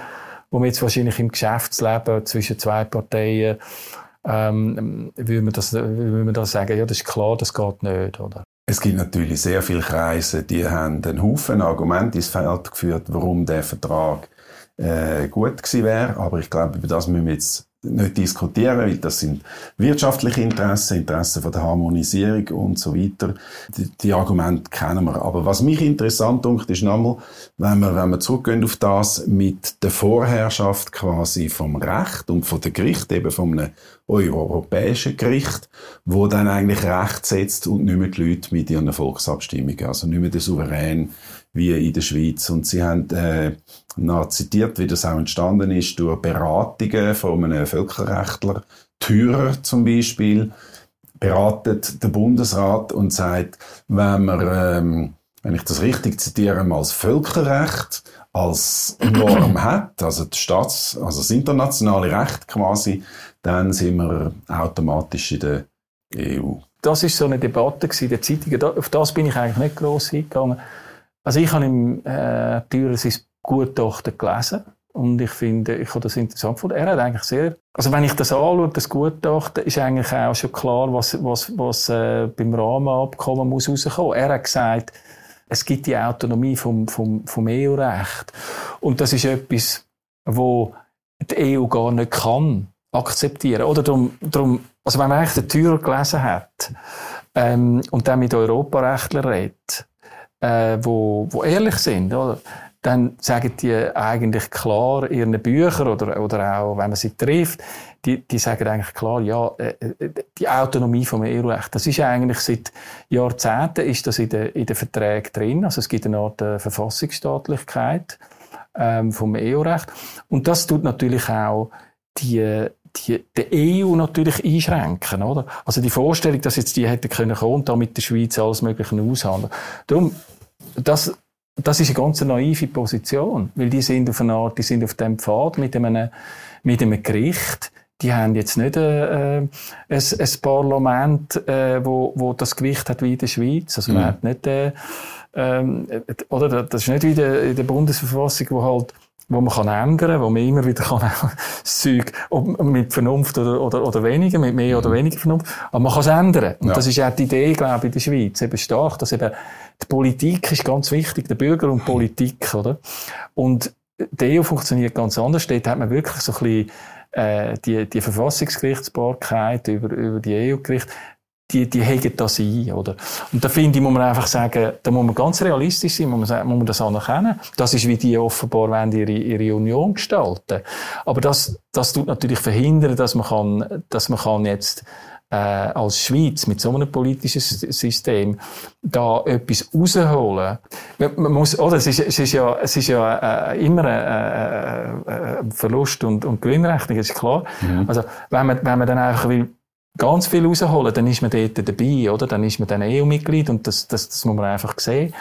wo man jetzt wahrscheinlich im Geschäftsleben zwischen zwei Parteien ähm, würde man das, würde man das sagen, ja, das ist klar, das geht nicht, oder? Es gibt natürlich sehr viele Kreise, die haben einen Haufen Argumente ins Feld geführt, warum der Vertrag äh, gut gewesen wäre. Aber ich glaube, über das müssen wir jetzt nicht diskutieren, weil das sind wirtschaftliche Interessen, Interessen von der Harmonisierung und so weiter. Die, die Argumente kennen wir. Aber was mich interessant dunkt, ist nochmal, wenn wir, wenn wir zurückgehen auf das mit der Vorherrschaft quasi vom Recht und von der Gericht, eben vom europäischen Gericht, wo dann eigentlich Recht setzt und nicht mehr die Leute mit ihren Volksabstimmungen, also nicht mehr der Souverän wie in der Schweiz. Und sie haben äh, noch zitiert, wie das auch entstanden ist, durch Beratungen von einem Völkerrechtler, Thürer zum Beispiel, beratet der Bundesrat und sagt, wenn man, ähm, wenn ich das richtig zitiere, mal das Völkerrecht als Norm *clears throat* hat, also das Staats-, also das internationale Recht quasi, dann sind wir automatisch in der EU. Das ist so eine Debatte in der Zeitung. Auf das bin ich eigentlich nicht gross eingegangen. Also ich habe im äh, Thürer sein Gutachten gelesen und ich finde, ich habe das interessant gefunden. Er hat eigentlich sehr, also wenn ich das anschaue, das Gutachten, ist eigentlich auch schon klar, was, was, was äh, beim Rahmenabkommen muss rauskommen. Er hat gesagt, es gibt die Autonomie vom, vom, vom EU-Recht. Und das ist etwas, wo die EU gar nicht kann akzeptieren. Oder darum, darum also wenn man eigentlich den Türer gelesen hat ähm, und dann mit Europarechtlern redet, äh, wo, wo ehrlich sind, oder? dann sagen die eigentlich klar in ihren Büchern oder, oder auch, wenn man sie trifft, die, die sagen eigentlich klar, ja, äh, äh, die Autonomie vom EU-Recht, das ist eigentlich seit Jahrzehnten ist das in den, in den Verträgen drin. Also es gibt eine Art äh, Verfassungsstaatlichkeit ähm, vom EU-Recht. Und das tut natürlich auch die, die, die EU natürlich einschränken, oder? Also die Vorstellung, dass jetzt die hätte können kommen und da mit der Schweiz alles Mögliche aushandeln. Darum, das, das ist eine ganz naive Position, weil die sind auf eine Art, die sind auf dem Pfad mit einem, mit einem Gericht, die haben jetzt nicht äh, ein, ein Parlament, äh, wo, wo das Gewicht hat wie in der Schweiz. Also man mhm. hat nicht, äh, ähm, oder das ist nicht wie in der Bundesverfassung, wo halt wo man kann ändern, wo man immer wieder kann das Zeug ob mit Vernunft oder, oder, oder weniger, mit mehr oder mhm. weniger Vernunft, aber man kann es ändern. Und ja. das ist auch die Idee, glaube ich, in der Schweiz, eben stark, dass eben die Politik ist ganz wichtig, der Bürger und Politik, oder? Und die EU funktioniert ganz anders. Dort hat man wirklich so ein bisschen äh, die, die Verfassungsgerichtsbarkeit über, über die EU-Gericht die, die hegen das ein, oder? Und da finde ich, muss man einfach sagen, da muss man ganz realistisch sein, muss man, muss man das anerkennen. Das ist, wie die offenbar wollen, ihre, ihre Union gestalten. Aber das, das tut natürlich verhindern, dass man kann, dass man kann jetzt, äh, als Schweiz mit so einem politischen System da etwas rausholen. Man, man muss, oder? Es ist, es ist ja, es ist ja äh, immer ein äh, äh, Verlust und, und Gewinnrechnung, ist klar. Mhm. Also, wenn man, wenn man dann einfach will, ganz viel rausholen, dann ist man dort dabei, oder? Dann ist man dann EU-Mitglied und das, das, das muss man einfach sehen.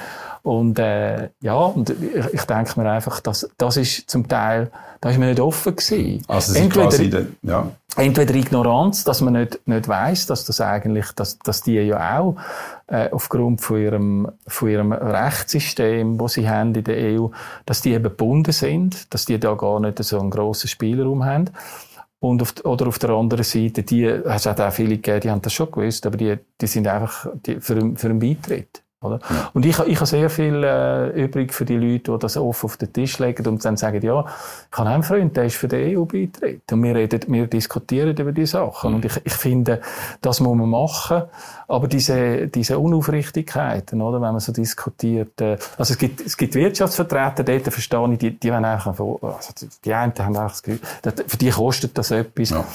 Und äh, ja, und ich, ich denke mir einfach, dass, das ist zum Teil, da ist man nicht offen gewesen. Also entweder, de, ja. entweder Ignoranz, dass man nicht, nicht weiß, dass das eigentlich, dass, dass die ja auch äh, aufgrund von ihrem, von ihrem Rechtssystem, wo sie haben in der EU, dass die eben gebunden sind, dass die da gar nicht so einen grossen Spielraum haben. Und auf, oder auf der anderen Seite, die, es hat auch viele gegeben, die haben das schon gewusst, aber die, die sind einfach die, für, für einen Beitritt. Oder? Und ich, ich habe sehr viel äh, übrig für die Leute, die das offen auf den Tisch legen und dann sagen, ja, ich habe einen Freund, der ist für den EU-Beitritt. Und wir, reden, wir diskutieren über die Sachen. Mhm. Und ich, ich finde, das muss man machen. Aber diese, diese Unaufrichtigkeiten, oder, wenn man so diskutiert, äh, also es gibt, es gibt Wirtschaftsvertreter, dort verstehe ich, die, die wollen einfach, also die einen haben einfach das Gefühl, für die kostet das etwas. Ja.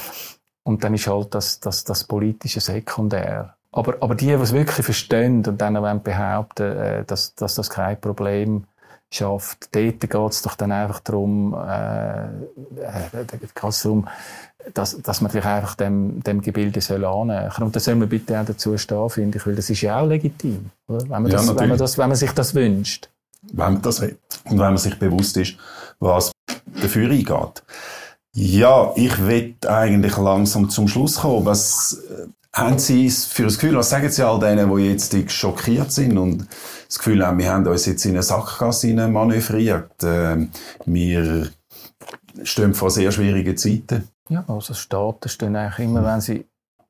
Und dann ist halt das, das, das politische Sekundär. Aber, aber die, die es wirklich verstehen und dann auch behaupten, äh, dass, dass das kein Problem schafft, dort geht es doch dann einfach darum, äh, äh, darum dass, dass man sich einfach dem, dem Gebilde soll annähern. Und da soll man bitte auch dazu stehen, finde ich, weil das ist ja auch legitim, oder? Wenn, man ja, das, wenn, man das, wenn man sich das wünscht. Wenn man das hat und wenn man sich bewusst ist, was dafür eingeht. Ja, ich will eigentlich langsam zum Schluss kommen. Was haben Sie für das Gefühl, was sagen Sie all denen, die jetzt schockiert sind und das Gefühl haben, wir haben uns jetzt in eine Sackgasse manövriert, äh, wir stehen vor sehr schwierigen Zeiten? Ja, also Staaten stehen eigentlich immer, wenn sie,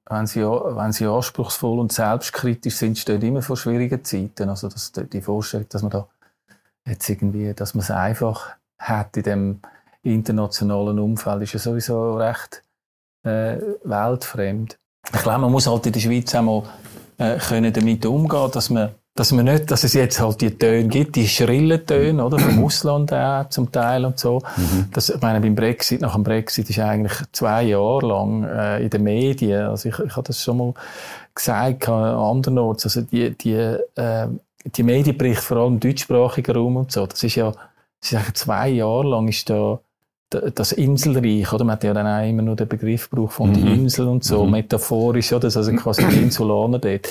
wenn sie, wenn sie anspruchsvoll und selbstkritisch sind, stehen immer vor schwierigen Zeiten. Also das, die Vorstellung, dass man da jetzt irgendwie, dass man es einfach hat in dem internationalen Umfeld, ist ja sowieso recht äh, weltfremd. Ich glaube, man muss halt in der Schweiz auch mal äh, können damit umgehen, dass man dass man nicht, dass es jetzt halt die Töne gibt, die schrillen Töne, oder, vom *clears throat* Ausland auch zum Teil und so. Mhm. Das, ich meine, beim Brexit, nach dem Brexit ist eigentlich zwei Jahre lang äh, in den Medien, also ich, ich habe das schon mal gesagt an anderen Orten, also die, die, äh, die Medienberichte, vor allem im deutschsprachigen Raum und so, das ist ja, das ist eigentlich zwei Jahre lang ist da das Inselreich, oder? Man hat ja dann auch immer nur den Begriff gebraucht von mhm. Insel und so, mhm. metaphorisch, oder? Also quasi die Insulaner dort.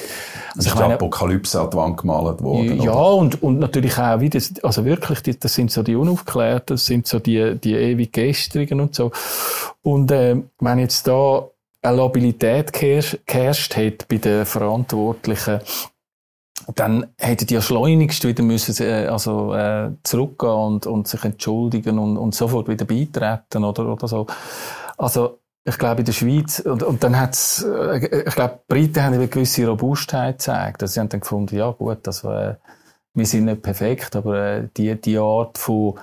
Also ist die Apokalypse an die Wand gemalt worden, Ja, und, und natürlich auch, wie das, also wirklich, die, das sind so die Unaufklärten, das sind so die, die ewig Gestrigen und so. Und, äh, wenn jetzt da eine Labilität geherrscht hat bei den Verantwortlichen, dann hätten die ja schleunigst wieder müssen, äh, also, äh, zurückgehen und, und sich entschuldigen und, und sofort wieder beitreten oder, oder so. Also, ich glaube, in der Schweiz, und, und dann hat's, äh, ich glaube, die Briten haben eine gewisse Robustheit gezeigt. Also, sie haben dann gefunden, ja, gut, also, äh, wir sind nicht perfekt, aber äh, die, die Art von,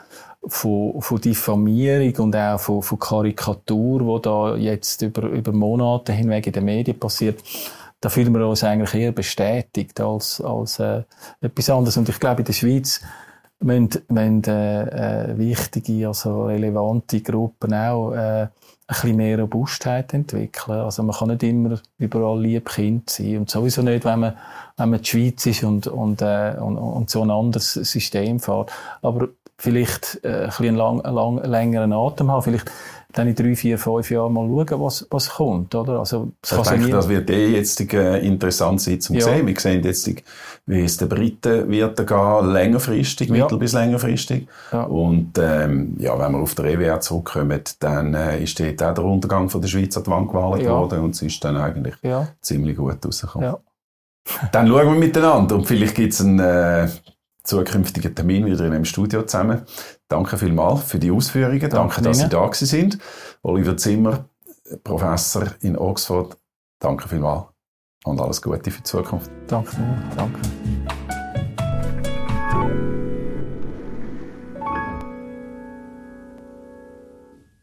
von, von Diffamierung und auch von, von Karikatur, die da jetzt über, über Monate hinweg in den Medien passiert, da fühlen wir uns eigentlich eher bestätigt als, als äh, etwas anderes. Und ich glaube, in der Schweiz müssen, müssen äh, äh, wichtige, also relevante Gruppen auch äh, ein bisschen mehr Robustheit entwickeln. Also man kann nicht immer überall lieb Kind sein und sowieso nicht, wenn man, wenn man die Schweiz ist und, und, äh, und, und so ein anderes System fährt. Aber vielleicht äh, ein bisschen lang, lang, längeren Atem haben, vielleicht dann in drei, vier, fünf Jahren mal schauen, was, was kommt, oder? Also, ich denke, das wird eh jetzt äh, interessant sein zum ja. sehen. Wir sehen jetzt, wie es den Briten wird gehen, längerfristig, ja. mittel- bis längerfristig. Ja. Und, ähm, ja, wenn wir auf der EWR zurückkommen, dann äh, ist dort auch der Untergang von der Schweiz an die Wand gewählt worden und es ist dann eigentlich ziemlich gut rausgekommen. *laughs* Dann schauen wir miteinander und vielleicht gibt es einen, äh, zukünftigen Termin wieder in einem Studio zusammen. Danke vielmals für die Ausführungen. Danke, Danke dass Sie da sind. Oliver Zimmer, Professor in Oxford. Danke vielmals und alles Gute für die Zukunft. Danke. Danke.